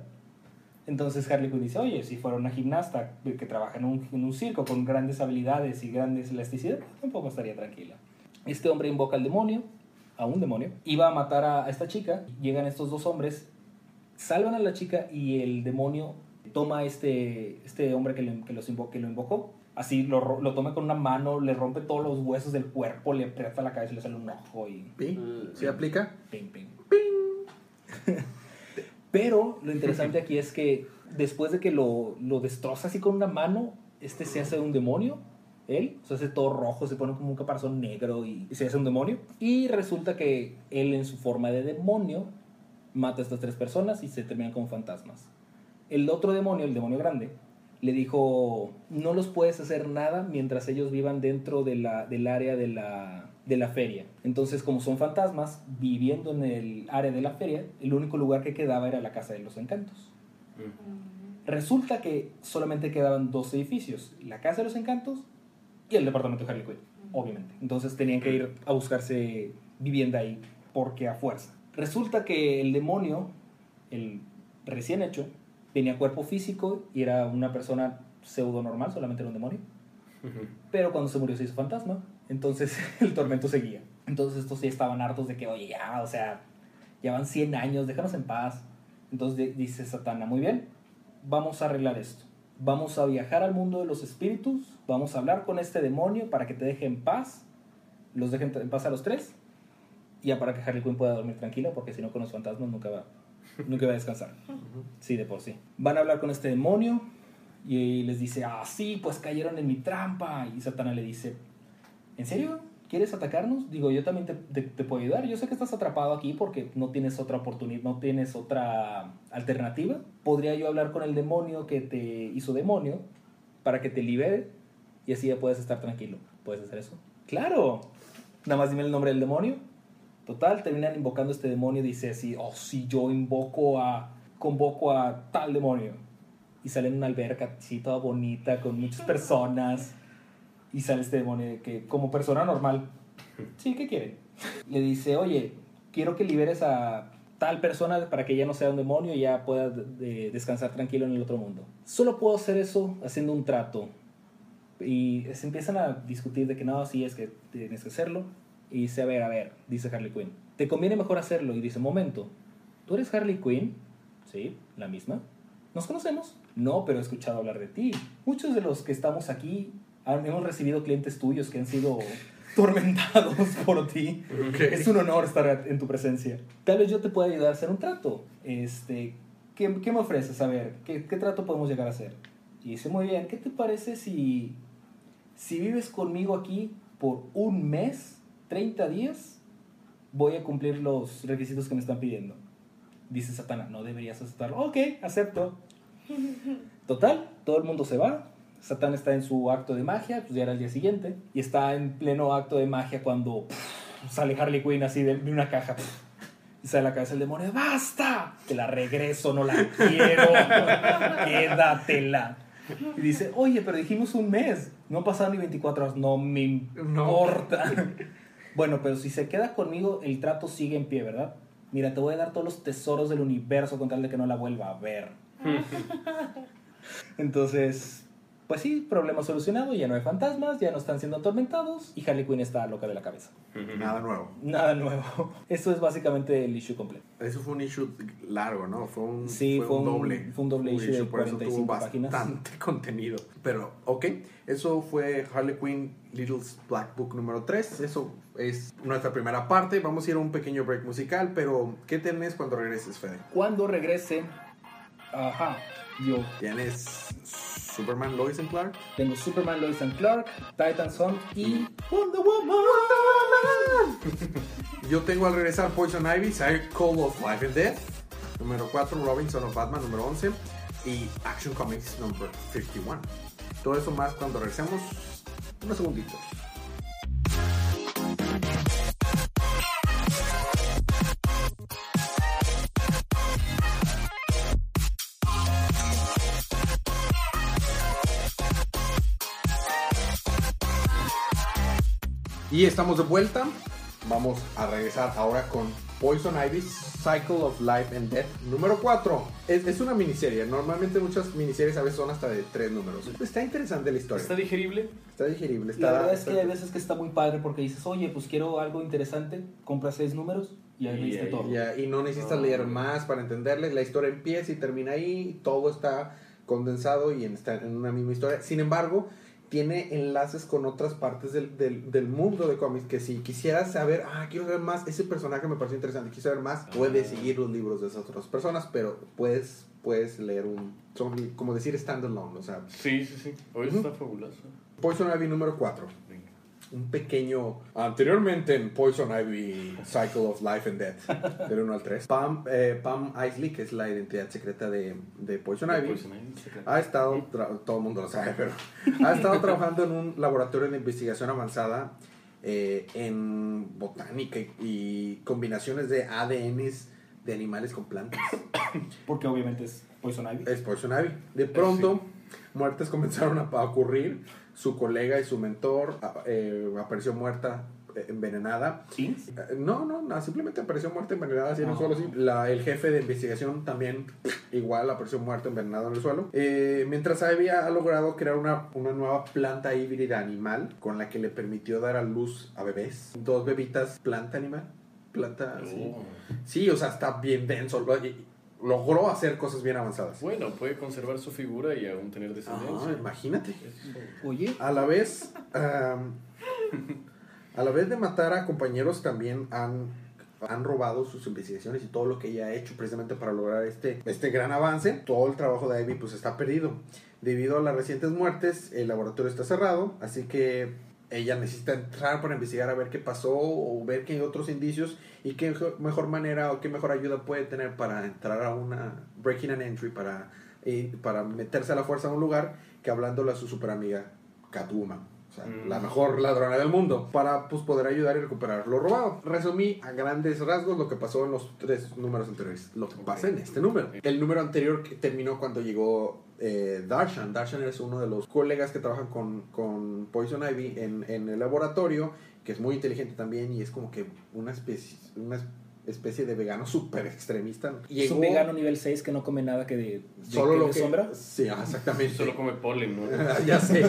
Entonces Harley Quinn dice, oye, si fuera una gimnasta que trabaja en un, en un circo con grandes habilidades y grandes elasticidad, tampoco estaría tranquila. Este hombre invoca al demonio, a un demonio, va a matar a, a esta chica. Llegan estos dos hombres, salvan a la chica y el demonio toma a este, este hombre que, le- que los invo- que lo invocó. Así lo, lo toma con una mano, le rompe todos los huesos del cuerpo, le aprieta la cabeza y le sale un ojo y ¿Sí? Mm. ¿Sí aplica? Ping, ping. Pero lo interesante aquí es que después de que lo, lo destroza así con una mano, este se hace un demonio. Él se hace todo rojo, se pone como un caparazón negro y se hace un demonio. Y resulta que él, en su forma de demonio, mata a estas tres personas y se terminan como fantasmas. El otro demonio, el demonio grande, le dijo: No los puedes hacer nada mientras ellos vivan dentro de la, del área de la, de la feria. Entonces, como son fantasmas, viviendo en el área de la feria, el único lugar que quedaba era la Casa de los Encantos. Resulta que solamente quedaban dos edificios: la Casa de los Encantos y el departamento de Harley Quinn, obviamente. Entonces tenían que ir a buscarse vivienda ahí, porque a fuerza. Resulta que el demonio, el recién hecho, tenía cuerpo físico y era una persona pseudo normal, solamente era un demonio. Pero cuando se murió se hizo fantasma. Entonces el tormento seguía. Entonces estos sí estaban hartos de que, oye, ya, o sea, ya van 100 años, déjanos en paz. Entonces di- dice Satana, muy bien, vamos a arreglar esto. Vamos a viajar al mundo de los espíritus, vamos a hablar con este demonio para que te deje en paz, los dejen en paz a los tres, y ya para que Harley Quinn pueda dormir tranquila, porque si no con los fantasmas nunca va, nunca va a descansar. Sí, de por sí. Van a hablar con este demonio y les dice, ah, sí, pues cayeron en mi trampa. Y Satana le dice, ¿en serio? ¿Quieres atacarnos? Digo, yo también te, te- te puedo ayudar. Yo sé que estás atrapado aquí porque no tienes otra oportunidad, no tienes otra alternativa. Podría yo hablar con el demonio que te hizo demonio para que te libere y así ya puedes estar tranquilo. ¿Puedes hacer eso? ¡Claro! Nada más dime el nombre del demonio. Total, terminan invocando a este demonio dice así, oh, si yo invoco a, convoco a tal demonio. Y sale en una alberca así toda bonita, con muchas personas. Y sale este demonio de que, como persona normal, sí, ¿qué quiere? Le dice, oye, quiero que liberes a tal persona para que ya no sea un demonio y ya pueda de- descansar tranquilo en el otro mundo. Solo puedo hacer eso haciendo un trato. Y se empiezan a discutir de que no, sí, es que tienes que hacerlo. Y dice, a ver, a ver, dice Harley Quinn, te conviene mejor hacerlo. Y dice, momento, ¿tú eres Harley Quinn? Sí, la misma. ¿Nos conocemos? No, pero he escuchado hablar de ti. Muchos de los que estamos aquí han- hemos recibido clientes tuyos que han sido tormentados por ti. Es un honor estar en tu presencia. Tal vez yo te pueda ayudar a hacer un trato. Este, ¿qué, qué me ofreces? A ver, ¿qué, ¿qué trato podemos llegar a hacer? Y dice, muy bien, ¿qué te parece si, si vives conmigo aquí por un mes, 30 días, voy a cumplir los requisitos que me están pidiendo. Dice Satana, no deberías aceptarlo. Ok, acepto. Total, todo el mundo se va. Satán está en su acto de magia, pues ya era el día siguiente. Y está en pleno acto de magia cuando pff, sale Harley Quinn así de, una caja. pff, y sale la cabeza del demonio, ¡basta! Te la regreso, no la quiero. Quédatela. Y dice, oye, pero dijimos un mes. No pasado ni 24 horas. No me No. Bueno, pero si se queda conmigo, el trato sigue en pie, ¿verdad? Mira, te voy a dar todos los tesoros del universo con tal de que no la vuelva a ver. Entonces, pues sí, problema solucionado, ya no hay fantasmas, ya no están siendo atormentados y Harley Quinn está loca de la cabeza. Nada nuevo. Nada nuevo. Eso es básicamente el issue completo. Eso fue un issue largo, ¿no? Fue un, Sí, fue un- doble. fue un doble issue de por eso 45 tuvo páginas. bastante contenido. Pero, ok, eso fue Harley Quinn Little's Black Book número 3. Eso es nuestra primera parte. Vamos a ir a un pequeño break musical, pero ¿qué tenés cuando regreses, Fede? Cuando regrese, ajá, yo Tienes Superman Lois and Clark. tengo Superman, Lois and Clark, Titans Hunt y Wonder Woman. Yo tengo al regresar Poison Ivy, Cycle of Life and Death. Número 4, Robinson of Batman, número 11. Y Action Comics, número 51. Todo eso más cuando regresemos. Unos segunditos. Y estamos de vuelta. Vamos a regresar ahora con Poison Ivy, Cycle of Life and Death, número 4. Es, es una miniserie. Normalmente muchas miniseries a veces son hasta de tres números. Está interesante la historia. ¿Está digerible? Está digerible. Está, La verdad es está- que hay veces que está muy padre porque dices, oye, pues quiero algo interesante, compras seis números y ahí leíste todo. Ya, y no necesitas leer más para entenderle. La historia empieza y termina ahí. Todo está condensado y en, está en una misma historia. Sin embargo, tiene enlaces con otras partes del, del, del mundo de cómics. Que si quisieras saber, ah, quiero saber más, ese personaje me pareció interesante, quiero saber más, puedes Ah. seguir los libros de esas otras personas, pero puedes, puedes leer un. Son como decir standalone. O sea, Sí, sí, sí. Hoy está fabuloso. Poison Ivy número 4. Un pequeño anteriormente en Poison Ivy Cycle of Life and Death del 1 al 3 Pam, eh, Pam Isley que es la identidad secreta de, de Poison Ivy Poison Ivy, sí, claro. ha estado todo el mundo lo sabe pero ha estado trabajando en un laboratorio de investigación avanzada eh, en botánica y, combinaciones de ADNs de animales con plantas Porque obviamente es Poison Ivy. es Poison Ivy. De pronto, muertes comenzaron a, a ocurrir. Su colega y su mentor eh, apareció muerta, eh, envenenada. ¿Kings? Eh, No, no, no, simplemente apareció muerta envenenada así en el Ah. suelo. así. La- el jefe de investigación también igual apareció muerto envenenado en el suelo. Eh, mientras Ivy ha logrado crear una, una nueva planta híbrida animal con la que le permitió dar a luz a bebés. Dos bebitas planta animal. Planta, sí. Oh. Sí, o sea, está bien denso. Logró hacer cosas bien avanzadas. Bueno, puede conservar su figura y aún tener descendencia. Ah, imagínate. Oye, A la vez, a la vez de matar a compañeros, también han, han robado sus investigaciones y todo lo que ella ha hecho precisamente para lograr este, este gran avance. Todo el trabajo de Ivy pues está perdido. Debido a las recientes muertes, el laboratorio está cerrado, así que ella necesita entrar para investigar a ver qué pasó o ver qué hay otros indicios y qué mejor- manera o qué mejor ayuda puede tener para entrar a una breaking and entry, para, para meterse a la fuerza a un lugar que hablándole a su super amiga Catwoman. O sea, Mm. la mejor ladrona del mundo. Para pues, poder ayudar y recuperar lo robado. Resumí a grandes rasgos lo que pasó en los tres números anteriores. Lo que pasa en este número. El número anterior que terminó cuando llegó eh, Darshan. Darshan es uno de los colegas que trabajan con, con Poison Ivy en, en el laboratorio. Que es muy inteligente también y es como que una especie, una especie de vegano súper extremista. es un Llegó- vegano nivel 6 que no come nada que de, de, Solo que lo de que sombra. Sí, exactamente. Solo come polen, ¿no? ya sé.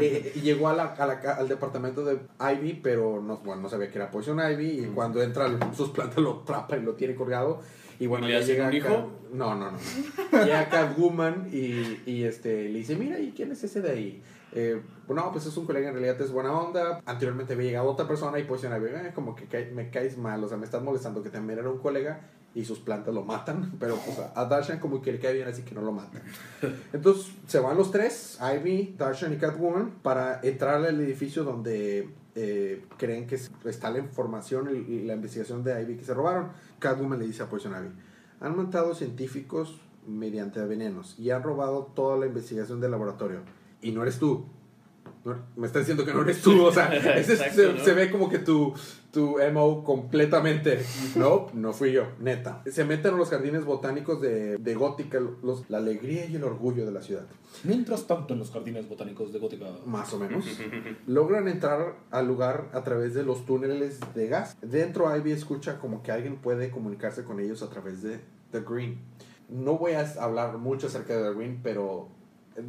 Eh, llegó a la- a la ca- al departamento de Ivy, pero no, bueno, no sabía que era Poison Ivy. Y cuando entra, sus plantas lo atrapa y lo tiene colgado. Y bueno, ¿Le ya llega un hijo? No, no, no. Llega Catwoman y, y este, le dice: Mira, ¿y quién es ese de ahí? Eh, no, pues es un colega, en realidad es buena onda. Anteriormente había llegado otra persona y Poison Ivy, "Eh, como que me caes mal, o sea, me estás molestando, que también era un colega. y sus plantas lo matan, pero pues, a Darshan como que le cae bien, así que no lo matan. Entonces se van los tres, Ivy, Darshan y Catwoman, para entrar al edificio donde eh, creen que está la información y la investigación de Ivy que se robaron. Catwoman le dice a Poison Ivy, han matado científicos mediante venenos y han robado toda la investigación del laboratorio. Y no eres tú. Me está diciendo que no eres tú. O sea, se, ve como que tu, tu MO completamente. No, no fui yo, neta. Se meten a los jardines botánicos de, de Gótica, los, la alegría y el orgullo de la ciudad. Mientras tanto, en los jardines botánicos de Gótica. Más o menos. logran entrar al lugar a través de los túneles de gas. Dentro, Ivy escucha como que alguien puede comunicarse con ellos a través de The Green no voy a hablar mucho acerca de The Green, pero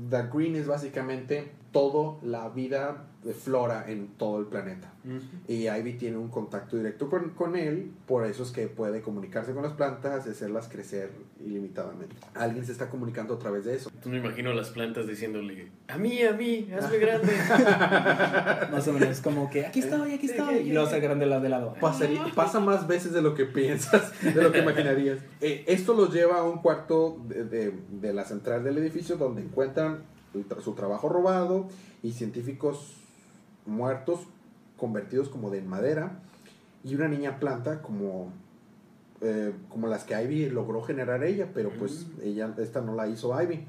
The Green es básicamente toda la vida de flora en todo el planeta. Y Ivy tiene un contacto directo con, con, él, por eso es que puede comunicarse con las plantas y hacerlas crecer ilimitadamente. Alguien se está comunicando a través de eso. Tú me imagino las plantas diciéndole, a mí, a mí, hazme grande. más o menos, como que aquí estoy, aquí estoy. Y lo hace grande de lado. pasa más veces de lo que piensas, de lo que imaginarías. Eh, esto los lleva a un cuarto de, de, de la central del edificio donde encuentran su trabajo robado y científicos muertos convertidos como de madera y una niña planta como eh, como las que Ivy logró generar ella pero pues mm. ella esta no la hizo Ivy.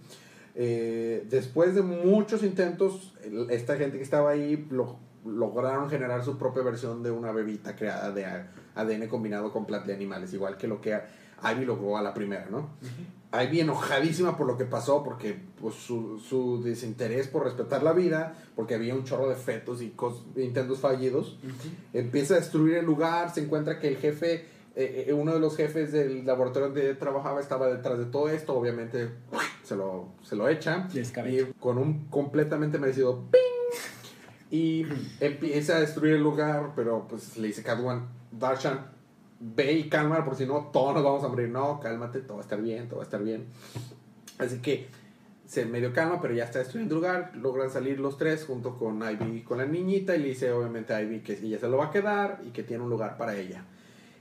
Eh, después de muchos intentos esta gente que estaba ahí lo, lograron generar su propia versión de una bebita creada de ADN combinado con planta de animales igual que lo que Ivy logró a la primera no Ivy enojadísima por lo que pasó, porque pues, su, su, desinterés por respetar la vida, porque había un chorro de fetos y intentos fallidos, empieza a destruir el lugar, se encuentra que el jefe, eh, eh, uno de los jefes del laboratorio donde trabajaba estaba detrás de todo esto, obviamente se lo, se lo echa, y con un completamente merecido ¡ping! Y empieza a destruir el lugar, pero pues le dice Catwoman, Darshan, ve y calma, por si no, todos nos vamos a morir. No, cálmate, todo va a estar bien, todo va a estar bien. Así que se medio calma, pero ya está destruyendo el lugar. Logran salir los tres junto con Ivy y con la niñita. Y le dice, obviamente, a Ivy que ella se lo va a quedar y que tiene un lugar para ella.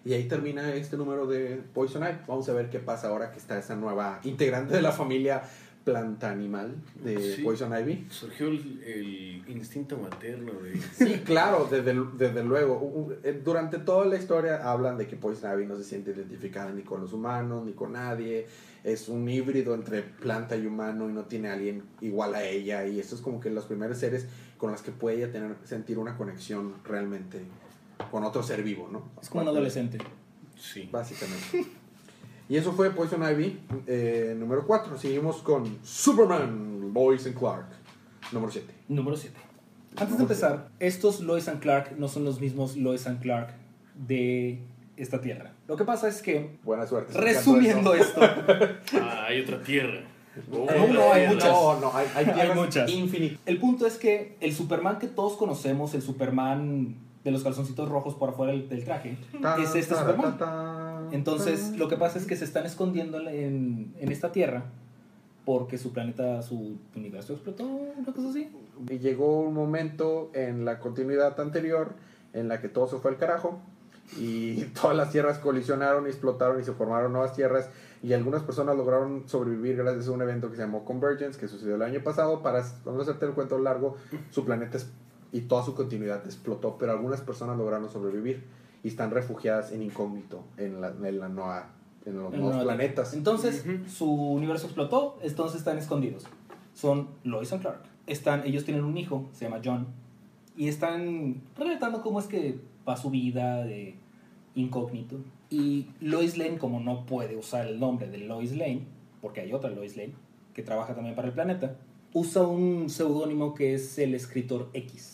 Y ahí termina este número de Poison Ivy. Vamos a ver qué pasa ahora que está esa nueva integrante de la familia planta animal de Poison Ivy. Surgió el, instinto materno de... Sí, claro, desde, desde, luego. Eh, durante toda la historia hablan de que Poison Ivy no se siente identificada ni con los humanos, ni con nadie. Es un híbrido entre planta y humano y no tiene a alguien igual a ella. Y eso es como que los primeros seres con los que puede ella tener, sentir una conexión realmente con otro ser vivo, ¿no? Es como un adolescente. Sí. Básicamente. Y eso fue Poison Ivy, eh, número 4. Seguimos con Superman, Lois and Clark, número 7. Número 7. Antes de empezar, estos Lois and Clark no son los mismos Lois and Clark de esta tierra. Lo que pasa es que. Buena suerte. Resumiendo esto. ah, hay otra tierra. no, no, hay muchas. No, no, hay, hay, muchas. El punto es que el Superman que todos conocemos, el Superman de los calzoncitos rojos por afuera del, traje, es este Superman. Entonces, lo que pasa es que se están escondiendo en, en esta tierra porque su planeta, su universo explotó, una cosa así. Y llegó un momento en la continuidad anterior en la que todo se fue al carajo y todas las tierras colisionaron y explotaron y se formaron nuevas tierras y algunas personas lograron sobrevivir gracias a un evento que se llamó Convergence que sucedió el año pasado para no hacerte el cuento largo su planeta y toda su continuidad explotó pero algunas personas lograron sobrevivir y están refugiadas en incógnito en la, en la nueva, en los nuevos planetas. Entonces, su universo explotó, entonces están escondidos. Son Lois y Clark. Están, ellos tienen un hijo, se llama John, y están relatando cómo es que va su vida de incógnito. Y Lois Lane, como no puede usar el nombre de Lois Lane, porque hay otra Lois Lane, que trabaja también para el planeta, usa un seudónimo que es el escritor X,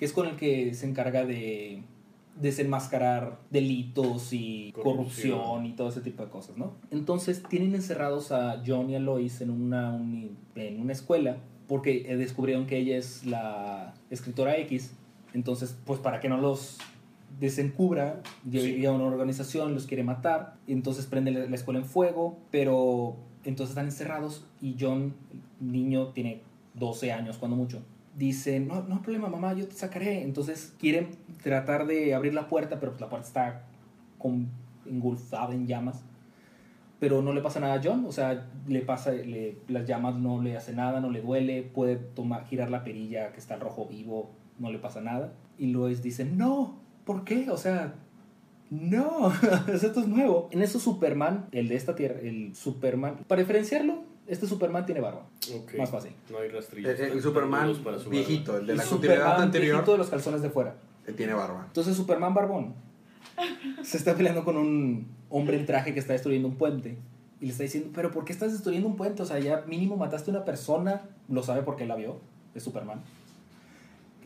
que es con el que se encarga de desenmascarar delitos y corrupción. y todo ese tipo de cosas, ¿no? Entonces tienen encerrados a John y a Lois en una, en una escuela porque eh, descubrieron que ella es la escritora X. Entonces, pues para que no los desencubra, llega a una organización, los quiere matar, entonces prende la escuela en fuego, pero entonces están encerrados y John, niño, tiene 12 años cuando mucho dicen, no, no hay problema, mamá, yo te sacaré. Entonces quieren tratar de abrir la puerta, pero pues la puerta está con en llamas. Pero no le pasa nada a John, o sea, le pasa, le- las llamas no le hace nada, no le duele, puede tomar, girar la perilla que está al rojo vivo, no le pasa nada. Y Lois dice, no, ¿por qué? O sea, no, esto es nuevo. En eso Superman, el de esta tierra, el Superman, para diferenciarlo, este Superman tiene barba. Más fácil. No hay rastrillos. El, el Superman para su viejito, el de la continuidad Superman anterior, viejito de los calzones de fuera. eh, tiene barba. Entonces Superman Barbón se está peleando con un hombre en traje que está destruyendo un puente. Y le está diciendo, pero ¿por qué estás destruyendo un puente? O sea, ya mínimo mataste a una persona. Lo sabe porque la vio. Es Superman.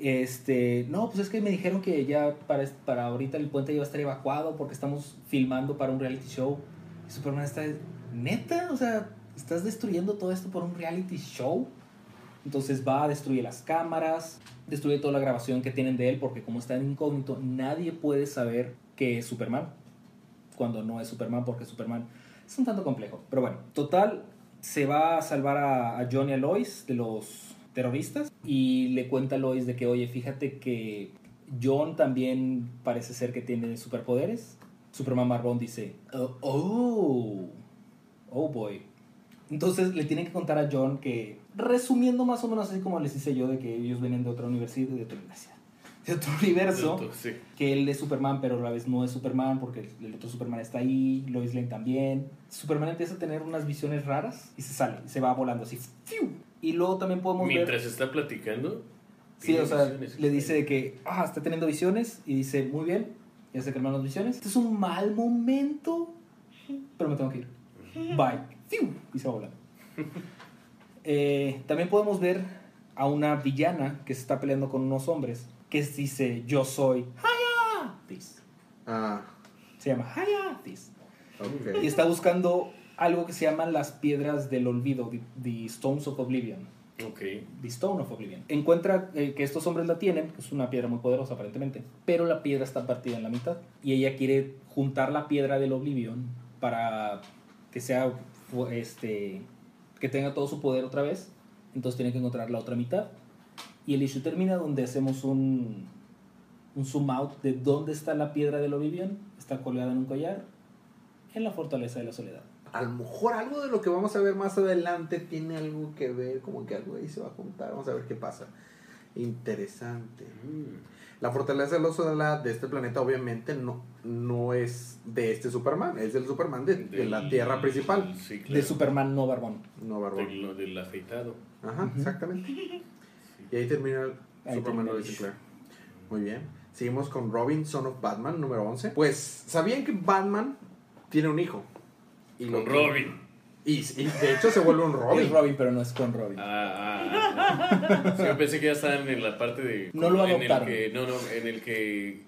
Este, no, pues es que me dijeron que ya para, para ahorita el puente ya va a estar evacuado porque estamos filmando para un reality show. Y Superman está, neta, o sea, estás destruyendo todo esto por un reality show. Entonces va, destruye las cámaras, destruye toda la grabación que tienen de él, porque como está en incógnito, nadie puede saber que es Superman. Cuando no es Superman, porque Superman es un tanto complejo. Pero bueno, total, se va a salvar a, a John y a Lois de los terroristas y le cuenta a Lois de que, oye, fíjate que John también parece ser que tiene superpoderes. Superman Marrón dice, oh, oh, oh boy, entonces le tienen que contar a John que, resumiendo más o menos así como les hice yo, de que ellos vienen de otra universidad, de otra universidad, de otro universo, Sí. que él es Superman, pero a la vez no es Superman porque el- otro Superman está ahí, Lois Lane también. Superman empieza a tener unas visiones raras y se sale, se va volando así. ¡fiu! Y luego también podemos ver... Mientras está platicando. Sí, o sea, visiones. le dice de que, ah, está teniendo visiones y dice, muy bien, ya se calman las visiones. Este es un mal momento, pero me tengo que ir. Bye. Y se va volando. Eh, también podemos ver a una villana que se está peleando con unos hombres que dice, yo soy Hayatis. Ah, Se llama Hayatis. ok. Y está buscando algo que se llaman las piedras del olvido, the, the Stones of Oblivion. Ok. The Stone of Oblivion. Encuentra eh, que estos hombres la tienen, que es una piedra muy poderosa aparentemente, pero la piedra está partida en la mitad. Y ella quiere juntar la piedra del Oblivion para que sea, este, que tenga todo su poder otra vez. Entonces tiene que encontrar la otra mitad. Y el issue termina donde hacemos un, un zoom out de dónde está la piedra del Oblivion. Está colgada en un collar en la fortaleza de la soledad. A lo mejor algo de lo que vamos a ver más adelante tiene algo que ver, como que algo ahí se va a juntar. Vamos a ver qué pasa. Interesante. Mm. La fortaleza de la de este planeta obviamente no, no es de este Superman, es del Superman de, de la Del- Tierra principal. Sí, claro. De Superman no barbón. No, barbón. Del, del afeitado. Ajá, exactamente. Y ahí termina el Ahí Superman Clark. Muy bien. Seguimos con Robin, Son of Batman, número 11. Pues, ¿sabían que Batman tiene un hijo? Y Con lo- Robin. Y, y de hecho se vuelve un Es Robin. Robin, pero no es con Robin. Ah, ah. Sí, yo pensé que ya estaban en la parte de. No lo en el adoptaron. que, no, no, en el que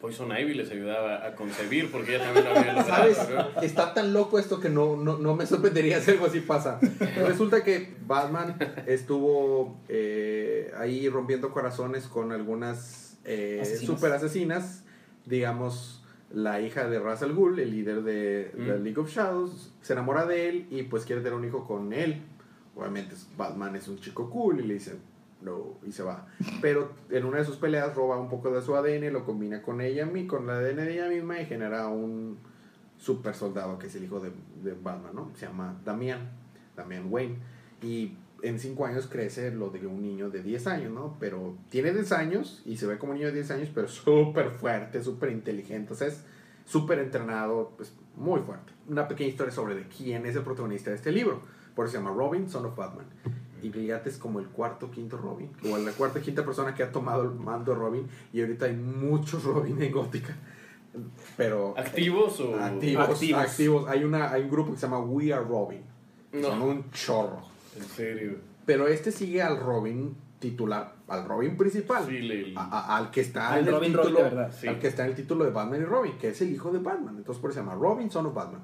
Poison Ivy les ayudaba a concebir, porque ella también lo había logrado, ¿Sabes? Está tan loco esto que no, no, no me sorprendería si algo así pasa. Resulta que Batman estuvo eh, ahí rompiendo corazones con algunas eh, Asesinas. super asesinas. Digamos, la hija de Ra's al Ghul, el líder de la. League of Shadows, se enamora de él y pues quiere tener un hijo con él. Obviamente Batman es un chico cool y le dice no y se va. Pero en una de sus peleas roba un poco de su ADN, lo combina con ella, con la ADN de ella misma y genera un super soldado que es el hijo de, de Batman, ¿no? Se llama Damian, Damian Wayne. Y en 5 años crece lo de un niño de 10 años, ¿no? Pero tiene 10 años y se ve como un niño de 10 años, pero súper fuerte, súper inteligente. O sea, es súper entrenado, pues muy fuerte. Una pequeña historia sobre de quién es el protagonista de este libro. Por eso se llama Robin, Son of Batman. Y fíjate, es como el cuarto, quinto Robin. O la cuarta, quinta persona que ha tomado el mando de Robin. Y ahorita hay muchos Robin en Gótica. Pero ¿Activos o.? activos, Activos. activos. Hay, una, hay un grupo que se llama We Are Robin. Son un chorro. En serio. Pero este sigue al Robin titular, al Robin principal. Sí, le- A- a- al que está Al en el título, Robin verdad. Sí. al que está en el título de Batman y Robin, que es el hijo de Batman. Entonces por eso se llama Robin, Son of Batman.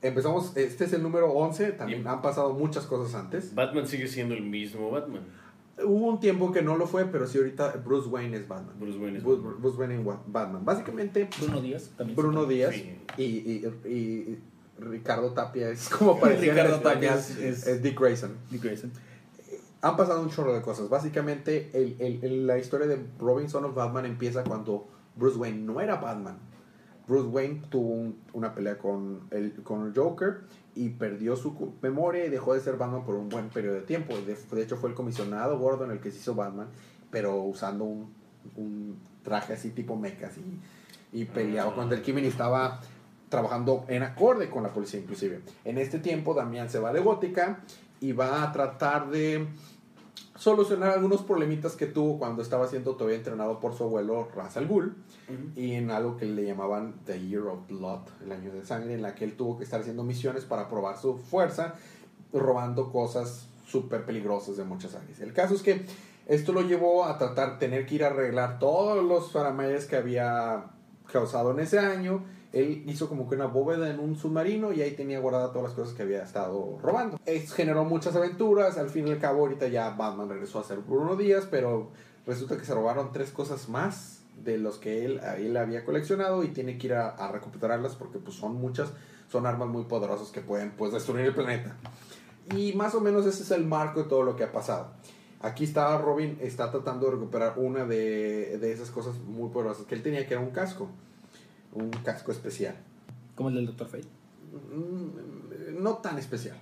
Empezamos, este es el número 11, también Y- han pasado muchas cosas antes. Batman sigue siendo el mismo Batman. Hubo un tiempo que no lo fue, pero sí ahorita Bruce Wayne es Batman. Bruce Wayne es Bruce, Batman. Bruce Wayne es Wa- Batman. Básicamente Bruno Díaz también. Bruno Díaz Sí. y, y- y Ricardo Tapia es como parecía Ricardo en Tapia es- es Dick Grayson. Dick Grayson. Han pasado un chorro de cosas. Básicamente, el- el- el- la historia de Robin Son of Batman empieza cuando Bruce Wayne no era Batman. Bruce Wayne tuvo un- una pelea con el, con el Joker y perdió su memoria y dejó de ser Batman por un buen periodo de tiempo. De, de hecho, fue el comisionado Gordon el que se hizo Batman, pero usando un, un traje así tipo mecha así, y peleaba contra el y estaba trabajando en acorde con la policía inclusive. En este tiempo Damián se va de Gótica y va a tratar de solucionar algunos problemitas que tuvo cuando estaba siendo todavía entrenado por su abuelo Ra's al Ghul y en algo que le llamaban The Year of Blood, el año de sangre, en la que él tuvo que estar haciendo misiones para probar su fuerza, robando cosas súper peligrosas de muchas áreas. El caso es que esto lo llevó a tratar, tener que ir a arreglar todos los faramayas que había causado en ese año. Él hizo como que una bóveda en un submarino y ahí tenía guardadas todas las cosas que había estado robando. Esto generó muchas aventuras. Al fin y al cabo, ahorita ya Batman regresó a ser Bruno Díaz, pero resulta que se robaron tres cosas más de los que él, él había coleccionado y tiene que ir a, a recuperarlas porque pues son muchas, son armas muy poderosas que pueden pues destruir el planeta. Y más o menos ese es el marco de todo lo que ha pasado. Aquí está Robin, está tratando de recuperar una de, de esas cosas muy poderosas que él tenía, que era un casco. Un casco especial. Como el del Dr. Fate. Mm, No tan especial.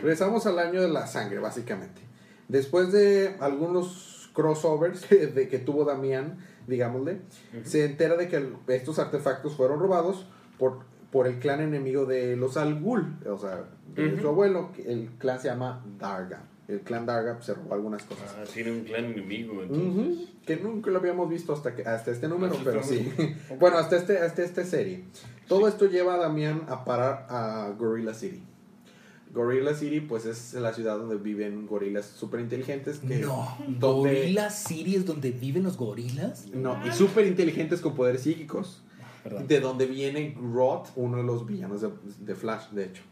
Regresamos al año de la sangre, básicamente. Después de algunos crossovers de que tuvo Damián, digámosle, se entera de que estos artefactos fueron robados por, por el clan enemigo de los Al Ghul, o sea, de su abuelo. que El clan se llama Darga. El clan Darga pues, se robó algunas cosas. Ah, tiene un clan enemigo, entonces. Que nunca lo habíamos visto hasta, que, hasta este número, Hasta pero este sí. número. bueno, hasta, este, hasta esta serie. Todo esto lleva a Damián a parar a Gorilla City. Gorilla City, pues es la ciudad donde viven gorilas súper inteligentes. Que, No, donde- Gorilla City es donde viven los gorilas. No, y súper inteligentes con poderes psíquicos. Perdón. De donde viene Grodd, uno de los villanos de, de Flash, de hecho.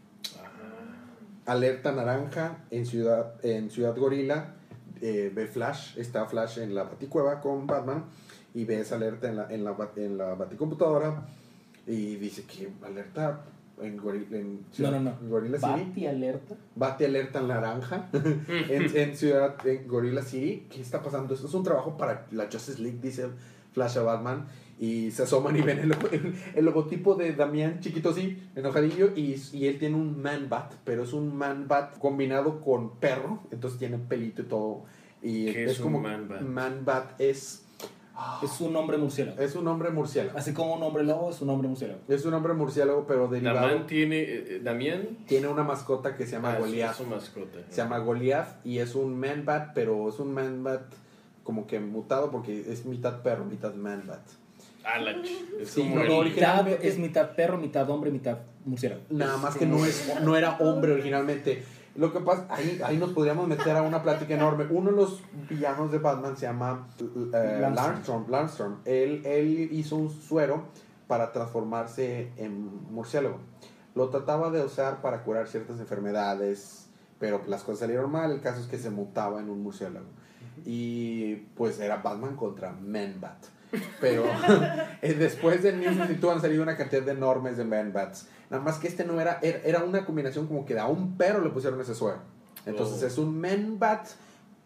Alerta naranja en Ciudad, en ciudad Gorila. eh, ve Flash, está Flash en la baticueva con Batman. Y ve esa alerta en la, en la, en la baticomputadora. Y dice que alerta en, Gorila, en No, Ciudad- no, no. Gorilla City. Bati alerta. Bate alerta en naranja en, en ciudad en Gorilla City. ¿Qué está pasando? Esto es un trabajo para la Justice League, dice Flash a Batman. Y se asoman y ven el, logo- el- el logotipo de Damián chiquito así, enojadillo. Y, y él tiene un man bat, pero es un man bat combinado con perro. Entonces tiene pelito y todo. Y ¿Qué es, es un como man bat? man bat es, Es un hombre murciélago. es un hombre murciélago. Así como un hombre lobo es un hombre murciélago. Es un hombre murciélago, pero derivado. Damián tiene. eh, eh, Damián. Tiene una mascota que se llama Ah, Goliath. es su mascota. Se llama Goliath y es un man bat, pero es un man bat como que mutado porque es mitad perro, mitad man ch- Es Sí, como no, el- Mitad, originalmente- es mitad perro, mitad hombre, mitad murciélago. Nada más que no es no era hombre originalmente. Lo que pasa, ahí, ahí nos podríamos meter a una plática enorme. Uno de los villanos de Batman se llama eh, Landstorm. Landstorm. Landstorm. Él, él hizo un suero para transformarse en murciélago. Lo trataba de usar para curar ciertas enfermedades, pero las cosas salieron mal. El caso es que se mutaba en un murciélago. Y pues era Batman contra Man-Bat. Pero eh, después de New 52 han salido una cantidad de enormes de Man-Bats. Nada más que este no era, era, era una combinación como que a un perro le pusieron ese suero. Entonces Oh. es un Man-Bat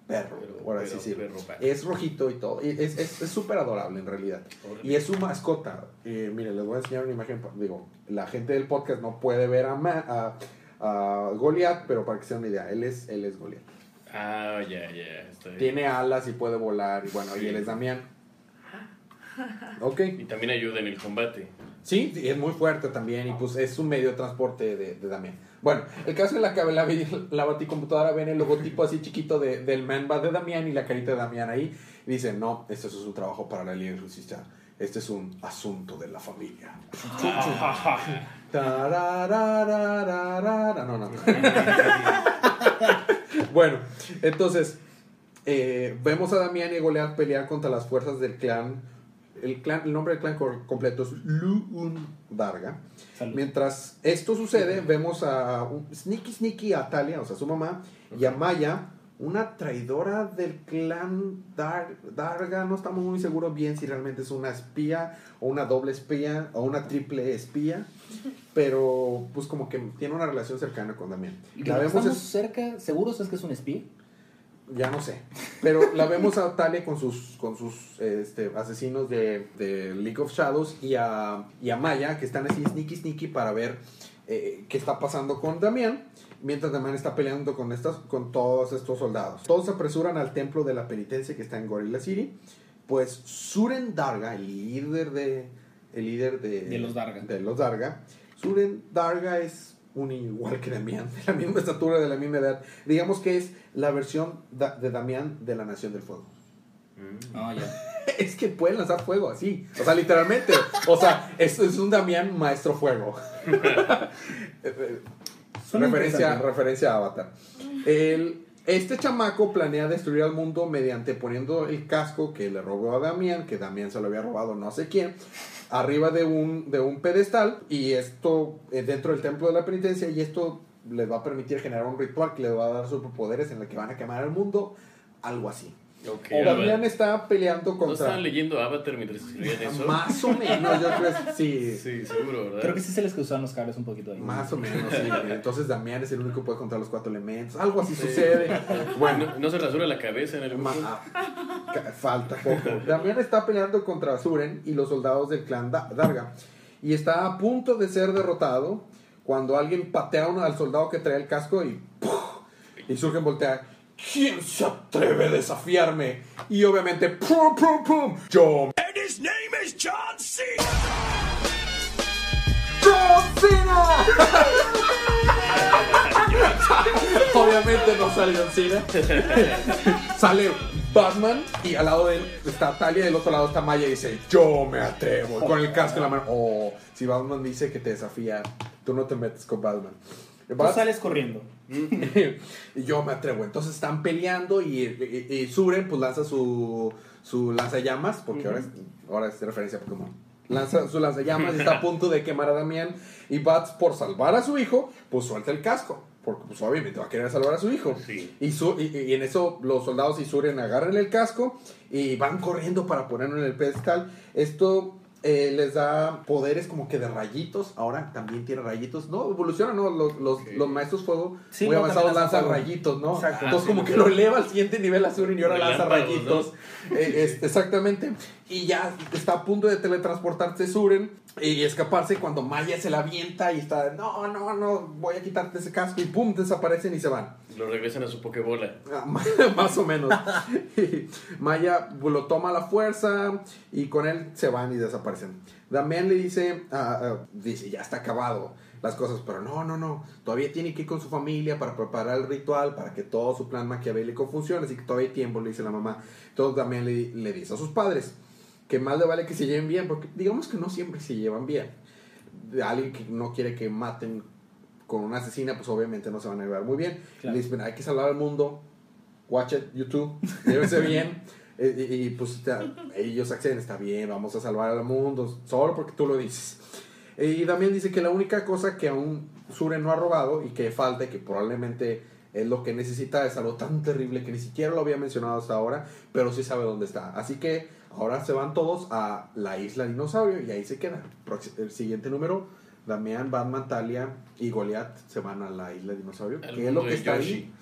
perro, Pero- así pero- perro bat. Es rojito y todo. Es es- es súper adorable en realidad. Y es su mascota. Eh, miren, les voy a enseñar una imagen. Digo, la gente del podcast no puede ver a, Ma- a, a Goliath, pero para que se den una idea, él es, él es Goliath. Ah, ya, ya. Está bien. Tiene alas y puede volar. Y bueno, y Sí. él es Damián. Ok. Y también ayuda en el combate. Sí, y es muy fuerte también. Y pues es un medio de transporte de, de Damián. Bueno, el caso es la que la, la baticomputadora ven el logotipo así chiquito de, del Manbat de Damián y la carita de Damián ahí. Y dice, no, este es un trabajo para la Liga Justicia. Este es un asunto de la familia. No, no. bueno, entonces eh, vemos a Damián y a Goliath pelear contra las fuerzas del clan. El, clan, el nombre del clan completo es Lu'un Darga. Salud. Mientras esto sucede, vemos a un Sneaky Sneaky a Talia, o sea, su mamá, y a Maya, una traidora del clan Dar- Darga. No estamos muy seguros bien si realmente es una espía, o una doble espía, o una triple espía, pero pues como que tiene una relación cercana con Damián. Y La vemos estamos es- cerca, seguros es que es un espía. Ya no sé. Pero la vemos a Talia con sus, con sus este, asesinos de, de League of Shadows y a, y a Maya, que están así sneaky sneaky para ver eh, qué está pasando con Damián. Mientras Damián está peleando con, estas, con todos estos soldados. Todos se apresuran al templo de la penitencia que está en Gorilla City. Pues Suren Darga, el líder de, el líder de, De los Darga. de los Darga. Suren Darga es un igual que Damián, de la misma estatura, de la misma edad. Digamos que es la versión de Damián de la Nación del Fuego. Mm. Ya. Es que puede lanzar fuego así. O sea, literalmente. O sea, esto es un Damián maestro fuego. Referencia, referencia a Avatar. El, este chamaco planea destruir al mundo mediante poniendo el casco que le robó a Damián, que Damián se lo había robado no sé quién, arriba de un, de un pedestal y esto eh, dentro del templo de la penitencia y esto les va a permitir generar un ritual que les va a dar superpoderes en el que van a quemar el mundo, algo así. Ok, Damián está peleando ¿No contra... estaban leyendo Avatar mientras escribían eso? Más o menos, yo creo que sí. Sí, seguro, ¿verdad? Creo que sí se les cruzaron los cables un poquito ahí. Más o menos, sí. Entonces Damián es el único que puede contar los cuatro elementos. Algo así sucede. Bueno, ¿No, no se rasura la cabeza en el ma- mundo? ah, falta poco. Damián está peleando contra Suren y los soldados del clan Da- Darga. Y está a punto de ser derrotado cuando alguien patea uno- al soldado que trae el casco y ¡puf! Y Surgen voltea. ¿Quién se atreve a desafiarme? Y obviamente, ¡pum, pum, pum! ¡Yo! And his name is John Cena! ¡John Cena! Obviamente no sale John Cena. sale Batman y al lado de él está Talia y del otro lado está Maya y dice, yo me atrevo. Con el casco en la mano. Oh, si Batman dice que te desafía, tú no te metes con Batman. Tú Bat- sales corriendo. y yo me atrevo. Entonces están peleando y, y, y Suren pues lanza su, su lanzallamas, porque ahora, es, ahora es referencia a Pokémon. Lanza su lanzallamas y está a punto de quemar a Damián. Y Bats, por salvar a su hijo, pues suelta el casco. Porque pues obviamente va a querer salvar a su hijo. Sí. Y, su- y, y en eso los soldados y Suren agarran el casco y van corriendo para ponerlo en el pedestal. Esto eh, les da poderes como que de rayitos. Ahora también tiene rayitos. No, evoluciona, ¿no? Los, los, maestros fuego Sí, muy no, avanzados lanzan fuego. rayitos, ¿no? Exacto. Entonces Ah, como que lo- lo eleva al siguiente nivel a Suren y ahora lanza rayitos. Eh, es- exactamente. Y ya está a punto de teletransportarse Suren y escaparse cuando Maya se la avienta y está, no, no, no, voy a quitarte ese casco y pum, desaparecen y se van. Lo regresan a su Pokébola. Ah, Más o menos. Maya lo toma a la fuerza y con él se van y desaparecen. Damián le dice, ah, ah, dice, ya está acabado las cosas, pero no, no, no, todavía tiene que ir con su familia para preparar el ritual, para que todo su plan maquiavélico funcione, así que todavía hay tiempo, le dice la mamá. Entonces Damián le, le dice a sus padres que más le vale que se lleven bien, porque digamos que no siempre se llevan bien. De alguien que no quiere que maten con una asesina, pues obviamente no se van a llevar muy bien. Claro. Le dicen, hay que salvar al mundo, watch it, YouTube, llévense bien. Eh, Y, y, pues ellos acceden, está bien, vamos a salvar al mundo, solo porque tú lo dices. Eh, Y también dice que la única cosa que aún Sure no ha robado y que falta, y que probablemente es lo que necesita, es algo tan terrible que ni siquiera lo había mencionado hasta ahora, pero sí sabe dónde está. Así que ahora se van todos a la isla dinosaurio y ahí se queda. El siguiente número, Damián, Batman, Talia y Goliath se van a la isla dinosaurio. Al que es lo mundo que de está Yoshi. ahí.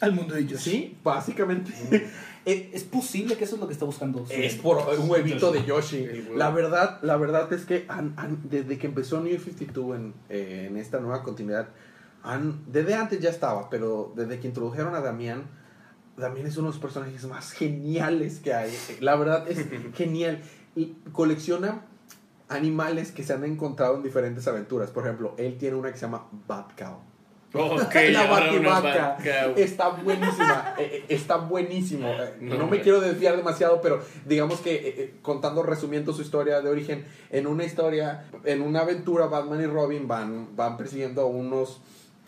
Al mundo de ellos. Sí, básicamente. Eh, Es posible que eso es lo que está buscando. Es por un huevito de Yoshi. La verdad, la verdad es que han- han- desde que empezó New 52 en, eh, en esta nueva continuidad, han, desde antes ya estaba, pero desde que introdujeron a Damián, Damián es uno de los personajes más geniales que hay. La verdad es genial. Y colecciona animales que se han encontrado en diferentes aventuras. Por ejemplo, él tiene una que se llama Bat Cow. Ok, la bativaca está buenísima eh, eh, está buenísimo Eh, No, me quiero desviar demasiado pero digamos que contando resumiendo su historia de origen en una historia en una aventura Batman y Robin van van persiguiendo a unos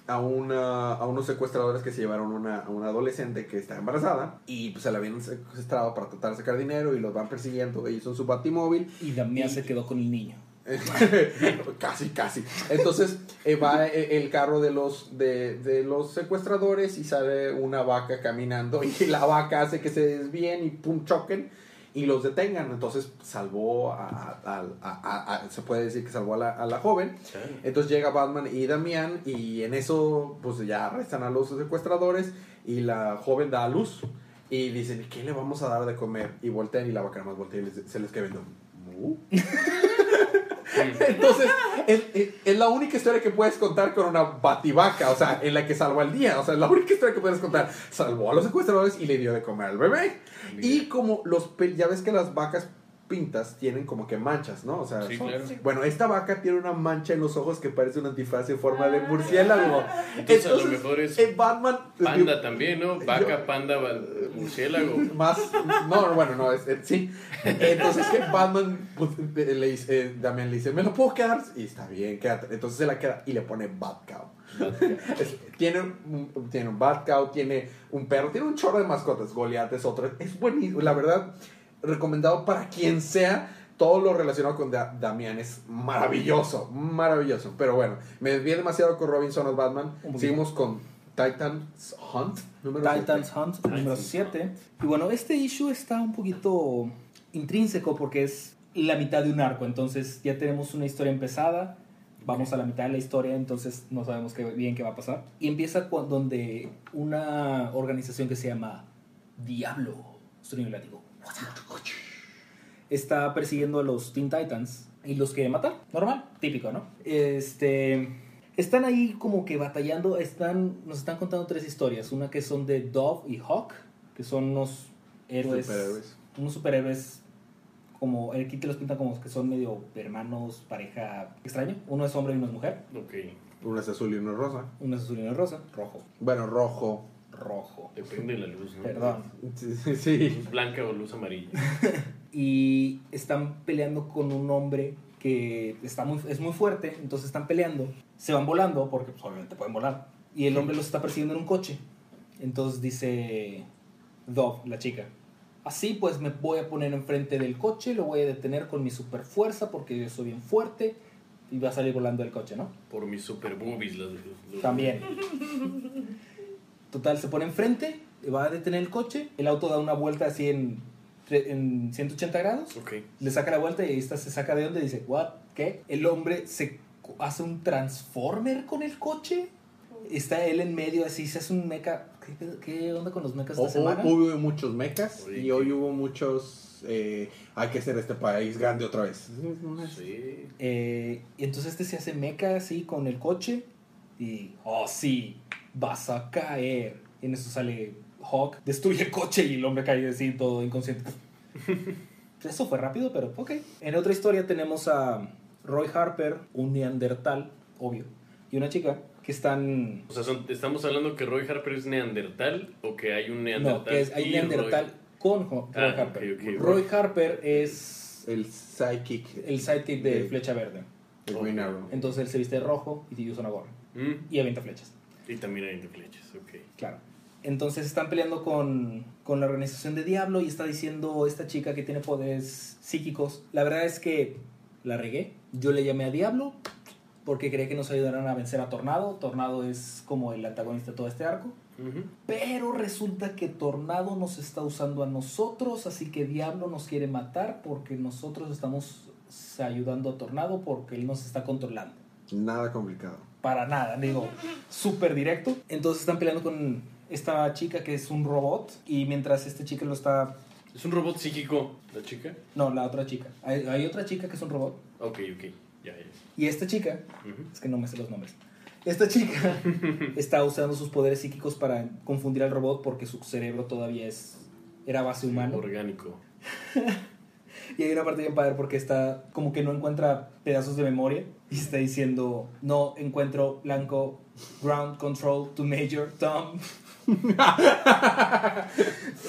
a, una, a unos secuestradores que se llevaron una, a una adolescente que está embarazada y pues se la habían secuestrado para tratar de sacar dinero y los van persiguiendo ellos son su batimóvil Y Damián se quedó con el niño. casi, casi. Entonces eh, va eh, el carro de los, de, de los secuestradores y sale una vaca caminando y la vaca hace que se desvíen y pum, choquen y los detengan. Entonces salvó a, a- a- a- a- se puede decir que salvó a la, a la joven. Entonces llega Batman y Damián y en eso pues ya arrestan a los secuestradores y la joven da a luz. Y dicen, ¿qué le vamos a dar de comer? Y voltean y la vaca nada más voltea y les- se les queda viendo. Entonces, es, es- es la única historia que puedes contar con una bativaca, o sea, en la que salvó al día. O sea, es la única historia que puedes contar. Salvó a los secuestradores y le dio de comer al bebé. Y como los, ya ves que las vacas pintas tienen como que manchas, ¿no? O sea, Sí, son- claro. bueno, esta vaca tiene una mancha en los ojos que parece un antifaz en forma de murciélago. Entonces, a lo mejor es eh, Batman Panda también, ¿no? Vaca, panda, va- murciélago. más no bueno no es, es- sí entonces que Batman pues, eh, le dice eh, Damián le dice me lo puedo quedar y está bien quédate entonces se la queda y le pone Batcow Es- tiene un, tiene un Batcow tiene un perro tiene un chorro de mascotas Goliath es otro es buenísimo la verdad recomendado para quien sea todo lo relacionado con Da- Damián es maravilloso maravilloso pero bueno me desvié demasiado con Robinson of Batman seguimos con Titans Hunt número siete. Titans Hunt, número 7. Y bueno, este issue está un poquito intrínseco porque es la mitad de un arco. Entonces ya tenemos una historia empezada. Vamos a la mitad de la historia, entonces no sabemos qué, bien qué va a pasar. Y empieza con, donde una organización que se llama Diablo, sonido látigo, está persiguiendo a los Teen Titans y los quiere matar. Normal, típico, ¿no? Este. Están ahí como que batallando. Están, nos están contando tres historias. Una que son de Dove y Hawk, que son unos héroes. Superhéroes. Unos superhéroes. Como aquí te los pintan como que son medio hermanos, pareja extraño. Uno es hombre y uno es mujer. Ok, Uno es azul y uno es rosa. Uno es azul y uno es rosa. Rojo. Bueno, rojo. Rojo. depende de la luz, ¿no? Perdón. Sí, sí, sí. Luz blanca o luz amarilla. y están peleando con un hombre que está muy, es muy fuerte, entonces están peleando, se van volando, porque pues, obviamente pueden volar, y el hombre los está persiguiendo en un coche. Entonces dice Dove, la chica, así pues me voy a poner enfrente del coche, lo voy a detener con mi super fuerza porque yo soy bien fuerte, y va a salir volando del coche, ¿no? Por mis super boobies. Los, los- También. Total, se pone enfrente, va a detener el coche, el auto da una vuelta así en, tre- en 180 grados, le saca la vuelta y ahí está, se saca de onda y dice, ¿what? ¿Qué? El hombre se hace un transformer con el coche. Está él en medio así, se hace un mecha. ¿Qué, qué onda con los mechas O- esta o- semana? hubo muchos mechas Oye, y hoy hubo muchos. eh, hay que hacer este país grande otra vez. Sí. Eh, y entonces este se hace mecha así con el coche y, oh sí, vas a caer. Y en eso sale Hawk, destruye el coche y el hombre cae así todo inconsciente. Eso fue rápido, pero ok. En otra historia tenemos a Roy Harper, un neandertal, obvio, y una chica que están... O sea, son- ¿estamos hablando que Roy Harper es neandertal o que hay un neandertal? No, que es, hay neandertal Roy- con Ho- Roy Ah, Harper. Roy Harper es El psychic. el sidekick de de- Flecha Verde. de Green Arrow. Entonces él se viste de rojo y usa una gorra. Mm, Y avienta flechas. Y también hay de flechas, ok. Claro. Entonces están peleando con, con la organización de Diablo y está diciendo esta chica que tiene poderes psíquicos. La verdad es que la regué. Yo le llamé a Diablo porque creía que nos ayudarán a vencer a Tornado. Tornado es como el antagonista de todo este arco. Pero resulta que Tornado nos está usando a nosotros, así que Diablo nos quiere matar porque nosotros estamos ayudando a Tornado porque él nos está controlando. Nada complicado. Para nada, digo, súper directo. Entonces están peleando con esta chica que es un robot y mientras este chica lo está... ¿Es un robot psíquico la chica? No, la otra chica. Hay, hay otra chica que es un robot Ok, ok. Ya, ya. y esta chica, es que no me sé los nombres, esta chica está usando sus poderes psíquicos para confundir al robot porque su cerebro todavía es... Era base humano. Orgánico. Y hay una parte bien padre porque está como que no encuentra pedazos de memoria y está diciendo, no encuentro blanco, ground control to Major Tom.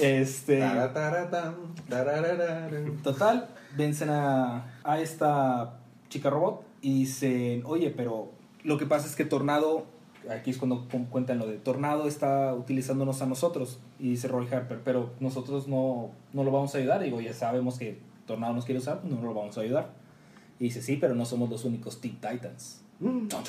este, total, vencen a, a esta chica robot y dicen, oye, pero lo que pasa es que Tornado, aquí es cuando cu- cuentan lo de Tornado está utilizándonos a nosotros y dice Roy Harper, pero nosotros no, no lo vamos a ayudar. Digo, ya sabemos que Tornado nos quiere usar, no lo vamos a ayudar. Y dice, sí, pero no somos los únicos Teen Titans. Chon, chon.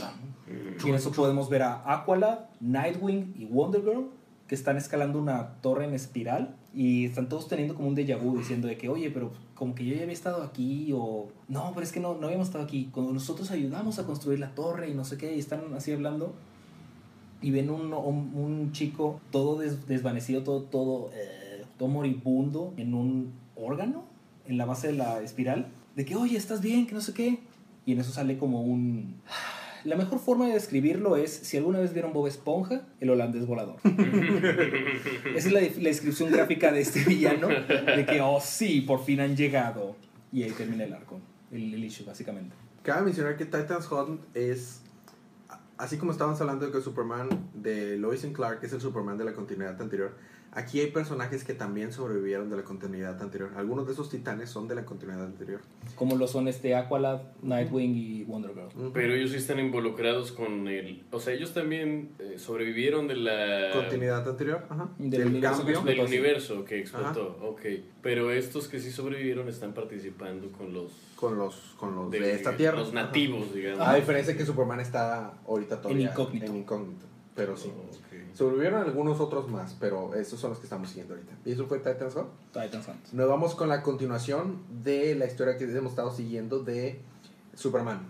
Mm. Y en eso podemos ver a Aqualad, Nightwing y Wonder Girl que están escalando una torre en espiral y están todos teniendo como un déjà vu diciendo de que, oye, pero como que yo ya había estado aquí o no, pero es que no, no habíamos estado aquí. Cuando nosotros ayudamos a construir la torre y no sé qué, y están así hablando y ven un, un, un chico todo des- desvanecido, todo, todo, eh, todo moribundo en un órgano en la base de la espiral. De que, oye, ¿estás bien? Que no sé qué. Y en eso sale como un... La mejor forma de describirlo es, si alguna vez vieron Bob Esponja, el holandés volador. Esa es la, la descripción gráfica de este villano, de que, oh sí, por fin han llegado. Y ahí termina el arco, el, el issue, básicamente. Cabe mencionar que Titans Hunt es. Así como estábamos hablando de que Superman de Lois and Clark es el Superman de la continuidad anterior, aquí hay personajes que también sobrevivieron de la continuidad anterior. Algunos de esos titanes son de la continuidad anterior. Como lo son este Aqualad, Nightwing y Wonder Girl. Pero ellos sí están involucrados con el... O sea, ellos también eh, sobrevivieron de la... Continuidad anterior, ajá. Del universo que cambio. Del Explotó, sí. universo que explotó, ok. Pero estos que sí sobrevivieron están participando con los... con los, con los de, esta tierra. Los nativos, digamos. A diferencia que Superman está ahorita todavía En incógnito. en incógnito, Pero sí. Oh. Sobrevivieron algunos otros más, pero esos son los que estamos siguiendo ahorita. Y eso fue Titans Hunt. Titans Hunt. Nos vamos con la continuación de la historia que hemos estado siguiendo de Superman.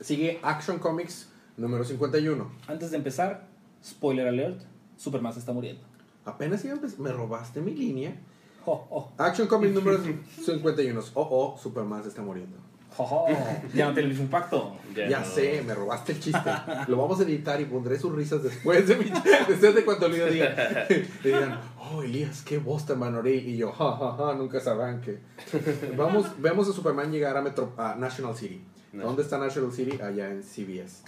Sigue Action Comics número 51. Antes de empezar, spoiler alert, Superman se está muriendo. Apenas iba a empezar- me robaste mi línea. Jo, oh, Action Comics número 51. Oh, oh, Superman se está muriendo. Ya no tiene el mismo impacto. Ya, no. sé, me robaste el chiste. Lo vamos a editar y pondré sus risas después de, mi, después de cuando Elías diga. Le digan, oh Elías, qué voz tan manorí. Y yo, ja, ja, ja, nunca sabrán que. Vamos, vemos a Superman llegar a, Metro, a National City. No. ¿Dónde está National City? Allá en CBS.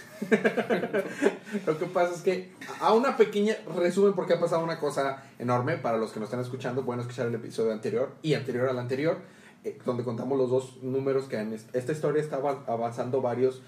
Lo que pasa es que, a una pequeña resumen, porque ha pasado una cosa enorme para los que nos están escuchando. Pueden escuchar el episodio anterior y anterior al anterior, donde contamos los dos números que est- esta historia estaba avanzando varios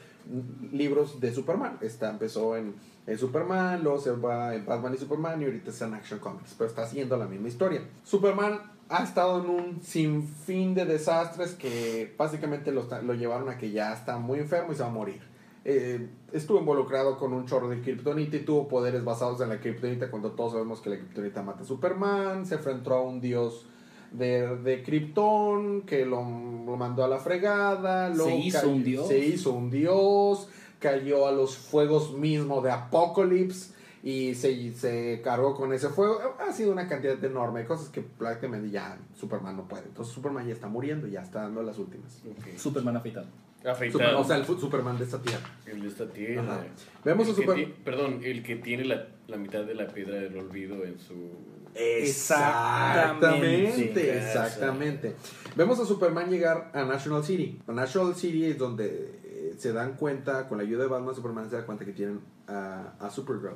libros de Superman. Esta empezó en, en Superman, luego se va en Batman y Superman y ahorita está en Action Comics, pero está siguiendo la misma historia. Superman ha estado en un sinfín de desastres que básicamente lo, lo llevaron a que ya está muy enfermo y se va a morir. Eh, estuvo involucrado con un chorro de Kryptonita y tuvo poderes basados en la Kryptonita cuando todos sabemos que la Kryptonita mata a Superman, se enfrentó a un dios de, de Krypton que lo, lo mandó a la fregada, luego Se hizo un dios. se hizo un dios, cayó a los fuegos mismos de Apocalypse y se, se cargó con ese fuego. Ha sido una cantidad enorme de cosas que prácticamente ya Superman no puede. Entonces Superman ya está muriendo, ya está dando las últimas. Superman afeitado. Afeitado. Super- o sea, el Superman de esta tierra. el de esta tierra. Ajá. Vemos El a que Super- ti- Perdón, el que tiene la, la mitad de la piedra del olvido en su... Exactamente, Exactamente. exactamente. Vemos a Superman llegar a National City. A National City es donde eh, se dan cuenta, con la ayuda de Batman, Superman se da cuenta que tienen a, a Supergirl.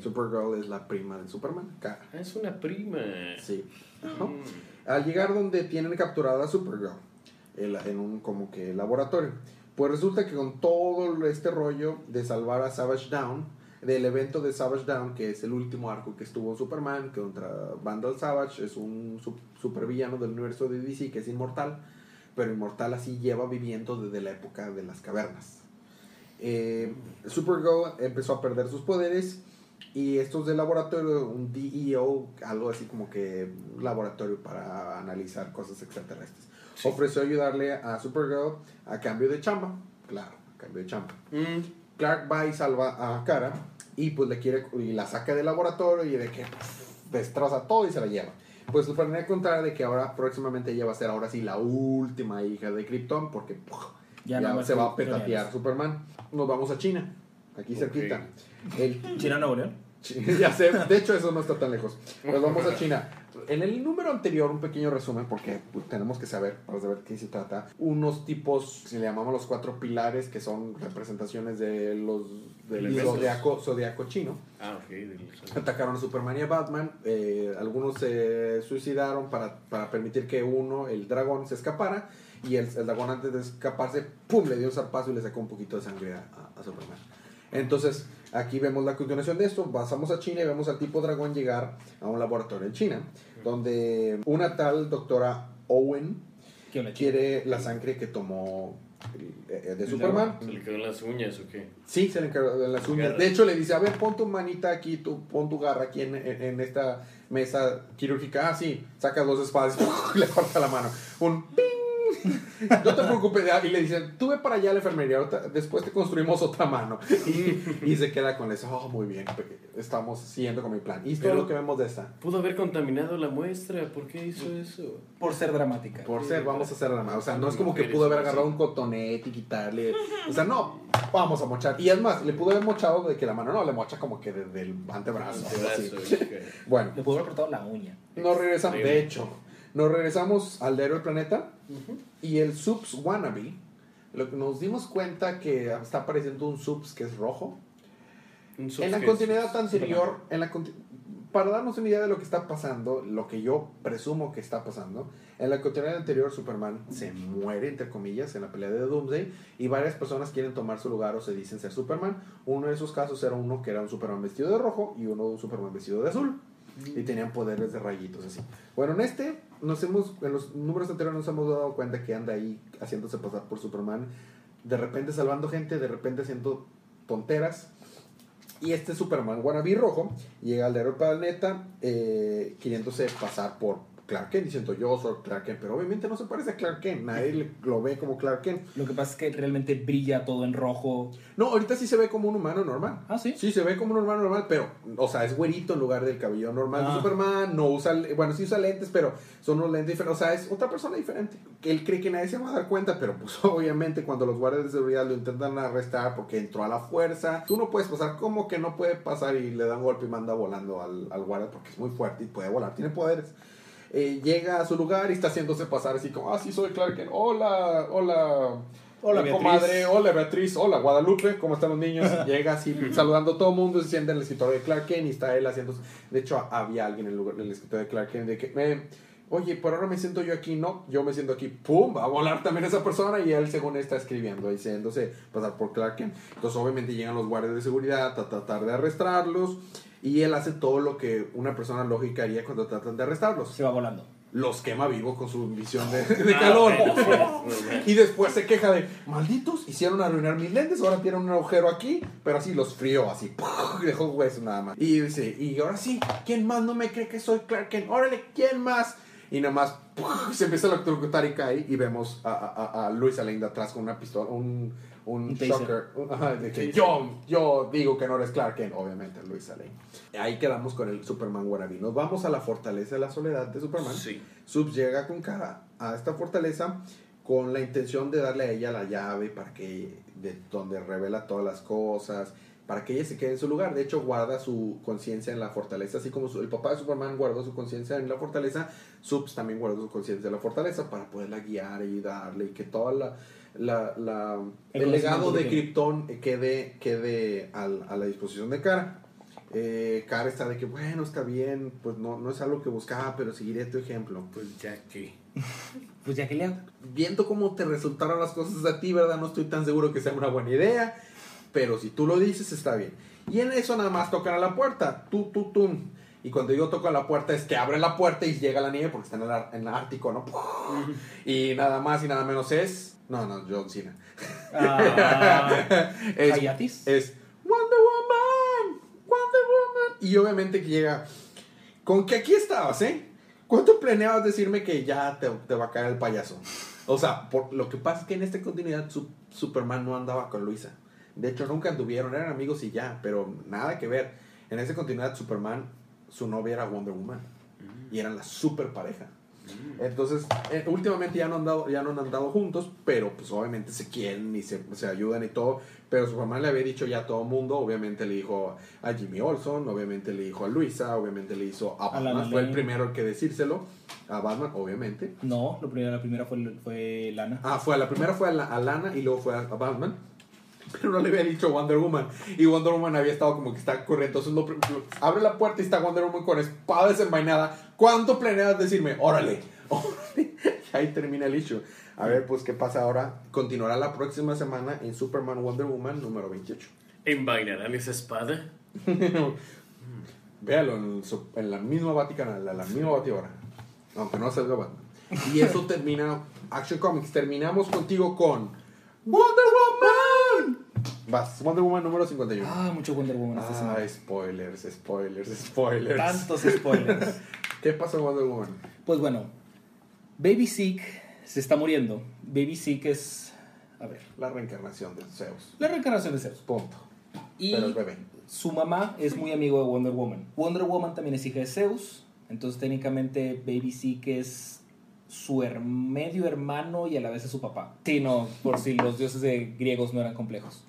Supergirl es la prima de Superman. Ah, es una prima. Sí. Ajá. Mm. Al llegar donde tienen capturada a Supergirl, en un como que laboratorio, pues resulta que con todo este rollo de salvar a Savage Down, del evento de Savage Down, que es el último arco que estuvo Superman contra Vandal Savage, es un su- supervillano del universo de DC que es inmortal, pero inmortal así lleva viviendo desde la época de las cavernas. Eh, Supergirl empezó a perder sus poderes y estos del laboratorio, un DEO, algo así como que laboratorio para analizar cosas extraterrestres, Sí. ofreció ayudarle a Supergirl a cambio de chamba. Claro, a cambio de chamba. Mm. Clark va y salva a Cara y pues le quiere y la saca del laboratorio y de que pff, destroza todo y se la lleva. Pues Superman contar de que ahora próximamente ella va a ser ahora sí la última hija de Krypton porque puf, Ya ya, no se va a petatear Superman. Nos vamos a China, aquí cerquita. El ¿China Nuevo León? ya sé, de hecho eso no está tan lejos. Pues vamos a China. En el número anterior, un pequeño resumen, porque pues, tenemos que saber, para saber de qué se trata. Unos tipos, si le llamamos los cuatro pilares, que son representaciones de los del zodiaco, zodiaco chino. Ah, ok. del- Atacaron a Superman y a Batman. eh, algunos se suicidaron para, para permitir que uno, el dragón, se escapara. Y el, el dragón, antes de escaparse, ¡pum! le dio un zarpazo y le sacó un poquito de sangre a Superman. Entonces, aquí vemos la continuación de esto. Pasamos a China y vemos al tipo dragón llegar a un laboratorio en China, donde una tal doctora Owen quiere la sangre que tomó eh, de El Superman. ¿Se le quedó en las uñas o qué? Sí, se le de las uñas. De hecho, le dice, a ver, pon tu manita aquí, tu, pon tu garra aquí en, en- en esta mesa quirúrgica. Ah, sí, saca dos espadas y le corta la mano. Un ping. No te preocupes. Y le dicen, tú ve para allá a la enfermería, ahorita- después te construimos otra mano. Y, y se queda con eso. Oh, muy bien, estamos siguiendo con mi plan. Y esto es lo que vemos de esta. Pudo haber contaminado la muestra. ¿Por qué hizo eso? Por ser dramática. Por ser, vamos a hacer la mano. O sea, no es como que pudo haber agarrado un cotonete y quitarle. O sea, no, vamos a mochar. Y es más, le pudo haber mochado de que la mano no, le mocha como que desde el antebrazo. así. Antebrazo, ok. Bueno, Le pudo haber cortado la uña. nos regresamos. De hecho, nos regresamos al diario del planeta. Y el Subs Wannabe. Lo que nos dimos cuenta que está apareciendo un Subs que es rojo. Un En la continuidad anterior, en la para darnos una idea de lo que está pasando, lo que yo presumo que está pasando, en la continuidad anterior Superman se muere, entre comillas, en la pelea de Doomsday y varias personas quieren tomar su lugar o se dicen ser Superman. Uno de esos casos era uno que era un Superman vestido de rojo y uno un Superman vestido de azul. Y tenían poderes de rayitos así. Bueno, en este, nos hemos, en los números anteriores nos hemos dado cuenta que anda ahí haciéndose pasar por Superman, de repente salvando gente, de repente haciendo tonteras. Y este Superman wannabe rojo llega al del planeta eh, queriéndose pasar por Clark Kent, diciendo yo soy Clark Kent, pero obviamente no se parece a Clark Kent, nadie lo ve como Clark Kent. Lo que pasa es que realmente brilla todo en rojo. No, ahorita sí se ve como un humano normal. Ah, sí. Sí, se ve como un humano normal, pero, o sea, es güerito en lugar del cabello normal de Ah. Superman, no usa, bueno, sí usa lentes, pero son unos lentes diferentes, o sea, es otra persona diferente. Él cree que nadie se va a dar cuenta, pero pues obviamente cuando los guardias de seguridad lo intentan arrestar porque entró a la fuerza, tú no puedes pasar, como que no puede pasar y le da un golpe y manda volando al, al guardia porque es muy fuerte y puede volar, tiene poderes. Eh, llega a su lugar y está haciéndose pasar así como, ah, sí, soy Clark Kent, hola, hola. Hola, Beatriz. comadre, hola Beatriz, hola Guadalupe, ¿cómo están los niños? Llega así saludando a todo el mundo, se sienta en el escritorio de Clark Kent y está él haciendo... De hecho, había alguien en el, lugar, en el escritorio de Clark Kent de que, eh, oye, por ahora me siento yo aquí, no, yo me siento aquí, ¡pum! Va a volar también esa persona y él según está escribiendo, diciéndose pasar por Clark Kent. Entonces obviamente llegan los guardias de seguridad a tratar de arrestarlos y él hace todo lo que una persona lógica haría cuando tratan de arrestarlos. Se va volando. Los quema vivo con su visión de, de Ah, calor. Y después se queja de, malditos, hicieron arruinar mis lentes, ahora tienen un agujero aquí, pero así los frío, así, dejó hueso nada más. Y dice, y ahora sí, ¿quién más no me cree que soy Clark Kent? Órale, ¿quién más? Y nada más ¡puf! se empieza a electrocutar y cae y vemos a, a, a- a Luisa Lane de atrás con una pistola, un, un, Un shocker. un- ajá, de que yo, yo digo que no eres Clark Kent, obviamente Luisa Lane. Ahí quedamos con el Superman wannabe. Nos vamos a la fortaleza de la soledad de Superman. Sí. Subs llega con cara a esta fortaleza con la intención de darle a ella la llave para que de donde revela todas las cosas, para que ella se quede en su lugar. De hecho, guarda su conciencia en la fortaleza, así como su- el papá de Superman guardó su conciencia en la fortaleza, Subs también guardó su conciencia en la fortaleza para poderla guiar, ayudarle y que toda la, la, la- El el, legado de. Krypton quede, quede al- a la disposición de Kara. Eh, Kara está de que, bueno, está bien, pues no, no es algo que buscaba, pero seguiré tu ejemplo. Pues ya que. Pues ya que le hago. Viendo cómo te resultaron las cosas a ti, ¿verdad? No estoy tan seguro que sea una buena idea, pero si tú lo dices, está bien. Y en eso nada más tocan a la puerta, tú, tú, tú. Y cuando yo toco a la puerta es que abre la puerta y llega la nieve porque está en el, en el Ártico, ¿no? Y nada más y nada menos es... No, no, John Cena. Ah, es, Hayatis. es Wonder Woman, Wonder Woman. Y obviamente que llega con que aquí estabas, ¿eh? ¿Cuánto planeabas decirme que ya te, te va a caer el payaso? O sea, por, lo que pasa es que en esta continuidad su- Superman no andaba con Luisa. De hecho, nunca anduvieron, eran amigos y ya, pero nada que ver. En esta continuidad Superman, su novia era Wonder Woman. Y eran la super pareja. Entonces, eh, últimamente ya no, han dado, ya no han andado juntos, pero pues obviamente se quieren y se, se ayudan y todo. Pero Superman le había dicho ya a todo mundo, obviamente le dijo a Jimmy Olson, obviamente le dijo a Luisa, obviamente le hizo a A la Batman, fue el primero el que decírselo, a Batman, obviamente. No, lo primero, la primera fue, fue Lana. Ah, fue a la primera fue a, la- a Lana y luego fue a, a Batman. Pero no le había dicho Wonder Woman. Y Wonder Woman había estado como que está corriendo. Entonces lo, lo- abre la puerta y está Wonder Woman con espada desenvainada. ¿Cuánto planeas decirme? Órale. órale. Y ahí termina el issue. A ver, pues, ¿qué pasa ahora? Continuará la próxima semana en Superman Wonder Woman número 28. ¿Envainarán esa espada? Véalo en, en la misma Vaticanal, a la misma batidora. Aunque no salga Batman. Y eso termina Action Comics. Terminamos contigo con Wonder Woman. Vas, Wonder Woman número 51. Ah, mucho Wonder Woman Ah, spoilers, spoilers, spoilers. Tantos spoilers. ¿Qué pasó en Wonder Woman? Pues bueno, Baby Sick se está muriendo. Baby Sick es, a ver, La reencarnación de Zeus. la reencarnación de Zeus. Punto. Y Pero el bebé. su mamá es muy amigo de Wonder Woman. Wonder Woman también es hija de Zeus, entonces técnicamente Baby Sick es su her- medio hermano y a la vez es su papá. Sí, no, por si los dioses de griegos no eran complejos.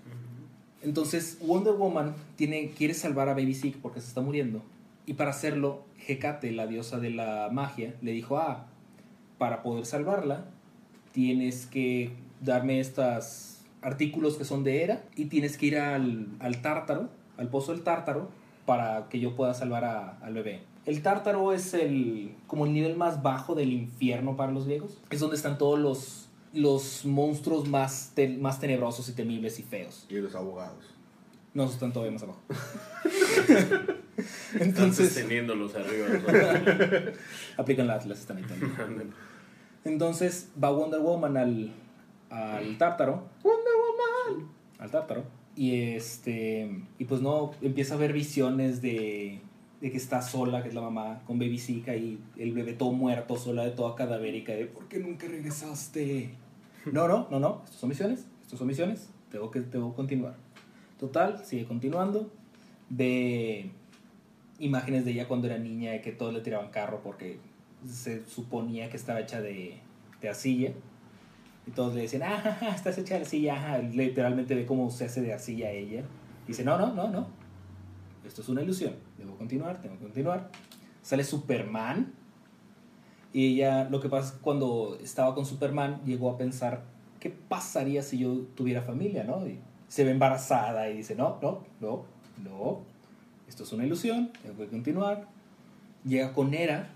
Entonces Wonder Woman tiene, quiere salvar a Baby Sick porque se está muriendo. Y para hacerlo, Hecate, la diosa de la magia, le dijo, ah, para poder salvarla, tienes que darme estos artículos que son de Hera y tienes que ir al, al tártaro, al pozo del tártaro, para que yo pueda salvar a- al bebé. El tártaro es el, como el nivel más bajo del infierno para los griegos. Es donde están todos los, los monstruos más, te- más tenebrosos y temibles y feos. Y los abogados. No, están todavía más abajo. Entonces, Entonces, teniéndolos arriba. ¿no? aplican la Atlas, están. Entonces va Wonder Woman al, al tártaro. Wonder Woman. Al tártaro. Y este. Y pues no, empieza a ver visiones de, de que está sola, que es la mamá, con Baby Zika y el bebé todo muerto, sola de toda cadavérica. De ¿por qué nunca regresaste? No, no, no, no. Estos son misiones. Estos son misiones. Tengo que, tengo continuar. Total, sigue continuando. Ve imágenes de ella cuando era niña, de que todos le tiraban carro porque se suponía que estaba hecha de, de arcilla. Y todos le decían, ah, estás hecha de arcilla. ajá". Literalmente ve cómo se hace de arcilla ella. Dice, no, no, no, no. Esto es una ilusión. Debo continuar, tengo que continuar. Sale Superman. Y ella, lo que pasa es que cuando estaba con Superman, llegó a pensar, ¿qué pasaría si yo tuviera familia, no? Y se ve embarazada y dice, no, no, no, no. Esto es una ilusión, tengo que continuar. Llega con Hera.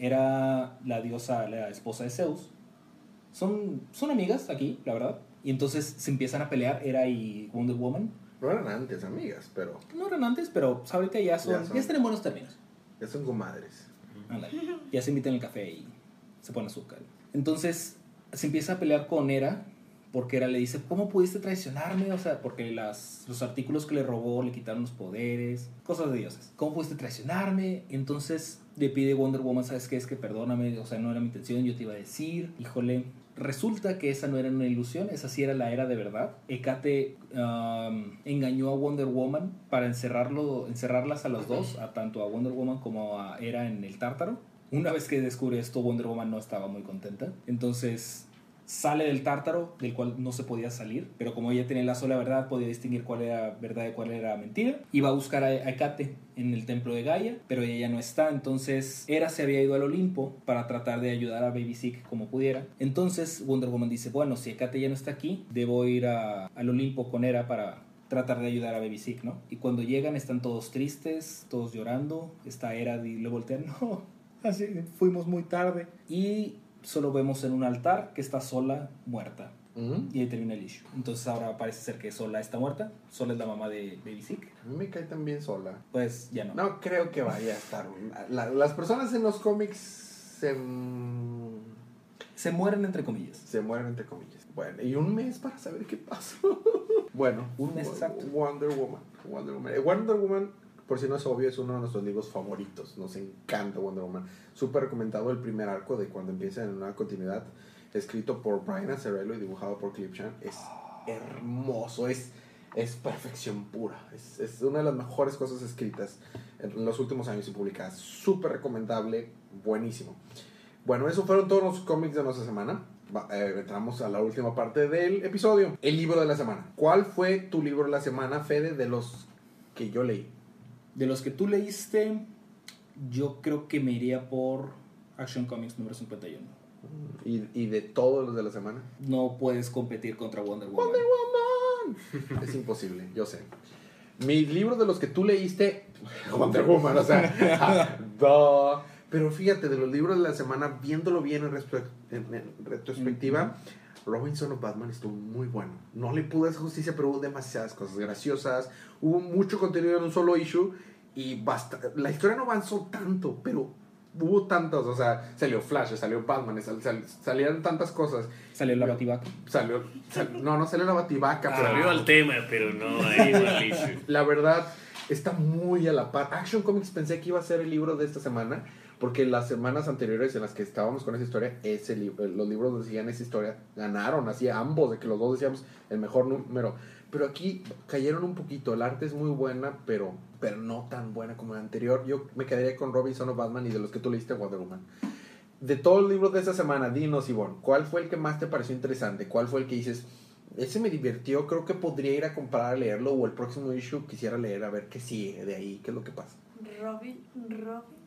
Era la diosa, la esposa de Zeus son, son amigas aquí, la verdad. Y entonces se empiezan a pelear, Hera y Wonder Woman. No eran antes amigas, pero No eran antes, pero pues, ahorita ya son, Ya ya, son. están en buenos términos. ya son comadres. Ya se invitan el café y se pone azúcar. Entonces se empieza a pelear con Hera porque Hera le dice, ¿cómo pudiste traicionarme? O sea, porque las, los artículos que le robó le quitaron los poderes, cosas de dioses. ¿Cómo pudiste traicionarme? Entonces le pide Wonder Woman, ¿sabes qué? Es que perdóname, o sea, no era mi intención, yo te iba a decir, híjole. Resulta que esa no era una ilusión, esa sí era la era de verdad. Hecate um, engañó a Wonder Woman para encerrarlo, encerrarlas a las dos, a tanto a Wonder Woman como a Hera en el tártaro. Una vez que descubre esto, Wonder Woman no estaba muy contenta. Entonces sale del tártaro, del cual no se podía salir, pero como ella tenía la sola verdad, podía distinguir cuál era verdad y cuál era mentira. Va a buscar a Hecate en el templo de Gaia, pero ella no está, entonces Hera se había ido al Olimpo para tratar de ayudar a Baby Sick como pudiera. Entonces Wonder Woman dice, bueno, si Hecate ya no está aquí, debo ir al Olimpo con Hera para tratar de ayudar a Baby Sick, ¿no? Y cuando llegan están todos tristes, todos llorando, está Hera y le voltean, no, así fuimos muy tarde. Y solo vemos en un altar que está sola, muerta. Y ahí termina el issue. Entonces ahora parece ser que Sola está muerta. Sola es la mamá de Baby Sick. A mí me cae también sola. Pues ya no. No creo que vaya a estar. la- las personas en los cómics se, Se mueren entre comillas. se mueren entre comillas. Bueno, y un mes para saber qué pasó. bueno, Un mes exacto. Wonder Woman. Wonder Woman. Eh, Wonder Woman, por si no es obvio, es uno de nuestros libros favoritos. Nos encanta Wonder Woman. Súper recomendado el primer arco de cuando empieza en una continuidad. Escrito por Brian Azzarello y dibujado por Cliff Chan. Es hermoso. Es, es perfección pura. Es, es una de las mejores cosas escritas en los últimos años y publicadas. Súper recomendable. Buenísimo. Bueno, esos fueron todos los cómics de nuestra semana. Eh, entramos a la última parte del episodio. El libro de la semana. ¿Cuál fue tu libro de la semana, Fede, de los que yo leí? De los que tú leíste, yo creo que me iría por Action Comics número 51. Y, y de todos los de la semana. No puedes competir contra Wonder Woman. Wonder Woman. Es imposible, yo sé. Mi libro de los que tú leíste, Wonder Woman, o sea, duh. pero fíjate, de los libros de la semana, viéndolo bien en, respect- en- en retrospectiva, Robinson of Batman estuvo muy bueno. No le pude hacer justicia, pero hubo demasiadas cosas graciosas, hubo mucho contenido en un solo issue y basta. La historia no avanzó tanto, pero hubo tantas, o sea, salió Flash, salió Batman, sal- sal- salían tantas cosas. Salió la Bativaca. Salió, sal- no, no salió la bativaca, pero Salió al tema, pero no ahí issue. la verdad está muy a la par. Action Comics pensé que iba a ser el libro de esta semana Porque las semanas anteriores en las que estábamos con esa historia, ese li- eh, los libros donde seguían esa historia ganaron, así ambos, de que los dos decíamos el mejor número. Pero aquí cayeron un poquito. El arte es muy buena, pero, pero no tan buena como la anterior. Yo me quedaría con Robinson of Batman y de los que tú leíste Wonder Woman. De todos los libros de esta semana, dinos, Ivonne, ¿cuál fue el que más te pareció interesante? ¿Cuál fue el que dices, ese me divirtió, creo que podría ir a comprar a leerlo o el próximo issue quisiera leer a ver qué sigue de ahí, qué es lo que pasa? Robin, Robinson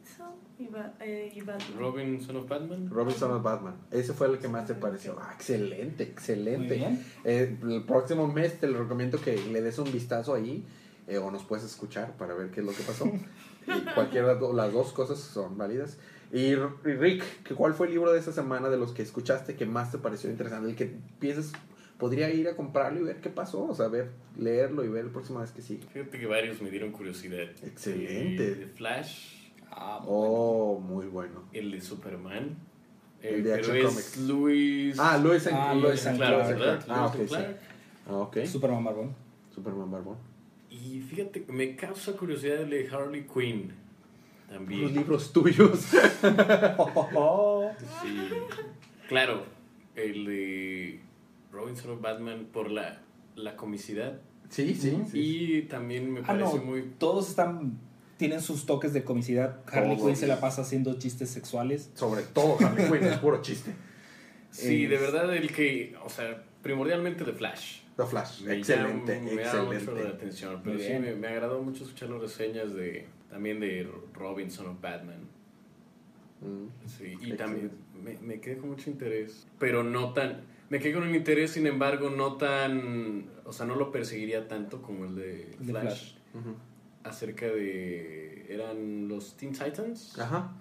y, Ba- eh, y Batman. Robin, Son of Batman. Robinson of Batman. Ese fue el que más te pareció. Ah, excelente, Muy excelente. bien. Eh, el próximo mes te lo recomiendo que le des un vistazo ahí eh, o nos puedes escuchar para ver qué es lo que pasó. Y cualquiera de las do- las dos cosas son válidas. Y Rick, ¿qué- ¿cuál fue el libro de esta semana de los que escuchaste que más te pareció interesante? El que piensas podría ir a comprarlo y ver qué pasó, o sea, ver, leerlo y ver la próxima vez que sigue. Fíjate que varios me dieron curiosidad. Excelente. El de Flash, Ah, Oh, muy bueno. el de Superman. El eh, de pero Action es Comics. Luis. Ah, Lois and, Ah, Lois and Clark, Clark, ¿verdad? Ah, ok, Lois and sí. Clark. Ah, ok. Superman Barbón. Superman Barbón. Y fíjate, me causa curiosidad el de Harley Quinn. Los También. libros tuyos. Sí. Claro, el de Robinson of Batman por la, la comicidad. Sí, sí. Y también me Ah, parece no, muy. todos están tienen sus toques de comicidad. Harley. Quinn se la pasa haciendo chistes sexuales. Sobre todo Harley Quinn, es puro chiste. Sí, de verdad, el que. O sea, primordialmente de Flash. The Flash, Me excelente, me llama mucho la excelente. atención. Pero sí, me, me agradó mucho escuchar las reseñas de también de Robinson of Batman. Mm. Sí, y Excelente. también me, me quedé con mucho interés. Pero no tan. Me quedé con un interés, sin embargo, no tan. O sea, no lo perseguiría tanto como el de de Flash. Ujú. Acerca de. ¿Eran los Teen Titans? Ajá.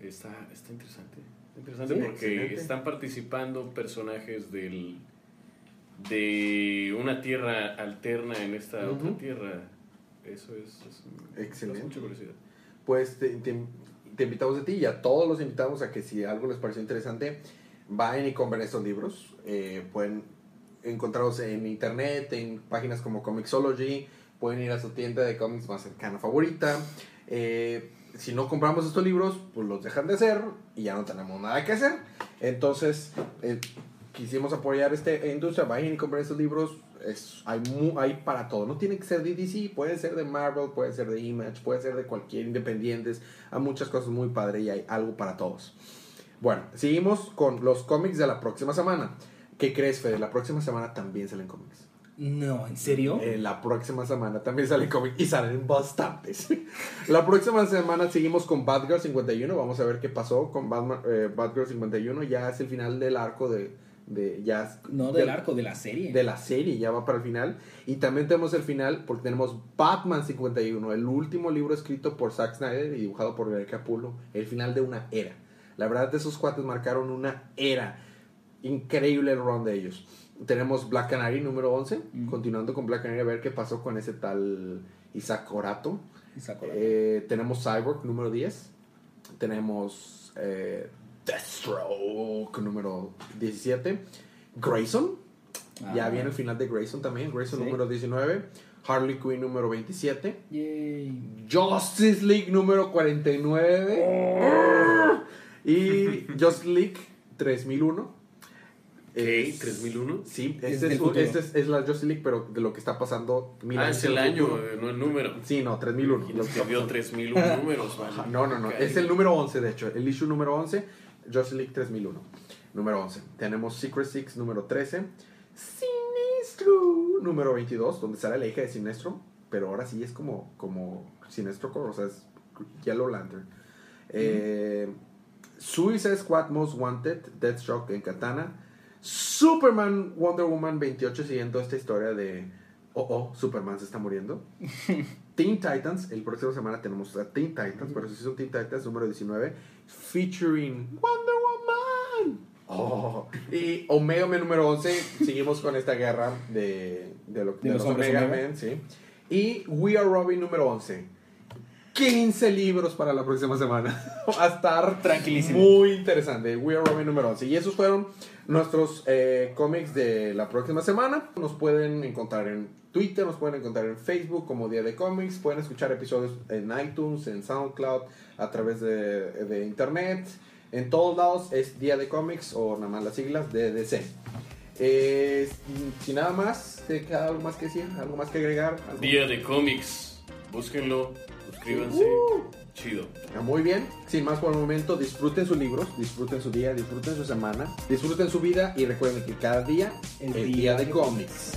Está, está interesante. Está interesante Sí, porque excelente. están participando personajes del de una tierra alterna en esta otra tierra. Eso es, es Excelente. mucha curiosidad. Pues te, te- te invitamos a ti y a todos los invitamos a que si algo les pareció interesante, vayan y compren estos libros. Eh, pueden encontrarlos en internet, en páginas como Comixology, pueden ir a su tienda de cómics más cercana favorita. Eh, si no compramos estos libros, pues los dejan de hacer y ya no tenemos nada que hacer. Entonces, eh, quisimos apoyar esta industria, vayan y compren estos libros. Es, hay, hay para todo. No tiene que ser de DC, puede ser de Marvel, puede ser de Image, puede ser de cualquier independientes. Hay muchas cosas muy padres y hay algo para todos. Bueno, seguimos con los cómics de la próxima semana. ¿Qué crees, Fede? La próxima semana también salen cómics. No, ¿en serio? Eh, la próxima semana también salen cómics y salen bastantes. la próxima semana seguimos con Batgirl 51. Vamos a ver qué pasó con Batman, eh, Batgirl 51. Ya es el final del arco de. de ya es- no del arco, de la serie. de la serie, ya va para el final. Y también tenemos el final porque tenemos Batman 51, el último libro escrito por Zack Snyder y dibujado por Greg Capullo, el final de una era. La verdad, esos cuates marcaron una era. Increíble el run de ellos. Tenemos Black Canary número 11, Mm. continuando con Black Canary a ver qué pasó con ese tal Isaac Orato. Y sacó la- Eh, tenemos Cyborg número 10. Tenemos eh, Deathstroke número 17. Grayson. Ya Ah. viene el final de Grayson también. Grayson Sí. número 19. Harley Quinn número 27. Yay. Justice League número 49. Y Justice League 3001. ¿Qué? Es- ¿3001? Sí, Es este, es, este es, la Justice League, pero de lo que está pasando. mil Ah, es el año, futuro. eh, no el número. Sí, no, 3001. Y Lo escribió pasando. 3001 números, vale. No, no, no. Ok. Es el número 11, de hecho. El issue número 11, Justice League 3001. Número 11. Tenemos Secret Six número 13. Sinestro número 22, donde sale la hija de Sinestro. Pero ahora sí es como, como Sinestro, o sea, es Yellow Lantern. Eh, Suicide Squad Most Wanted, Deathstroke en Katana. Superman Wonder Woman 28, siguiendo esta historia de. Oh, oh, Superman se está muriendo. Teen Titans, el próximo semana tenemos a Teen Titans, pero si son Teen Titans número 19, featuring Wonder Woman. Oh, y Omega Man número 11, seguimos con esta guerra de, de, lo- de De los, los Omega, Omega. Man, sí. Y We Are Robin número 11. 15 libros para la próxima semana. Va a estar Tranquilísimo. muy interesante. We Are Robin número 11. Y esos fueron nuestros eh, cómics de la próxima semana. Nos pueden encontrar en Twitter, nos pueden encontrar en Facebook como Día de Cómics. Pueden escuchar episodios en iTunes, en SoundCloud, a través de, de Internet. En todos lados es Día de Cómics o nada más las siglas DDC. Eh, sin nada más, ¿te queda algo más que decir? ¿Algo más que agregar? ¿Algo? Día de cómics. Búsquenlo, suscríbanse. Chido. Ah, Muy bien, sin más por el momento, disfruten sus libros, disfruten su día, disfruten su semana, disfruten su vida y recuerden que cada día El el día día de de cómics.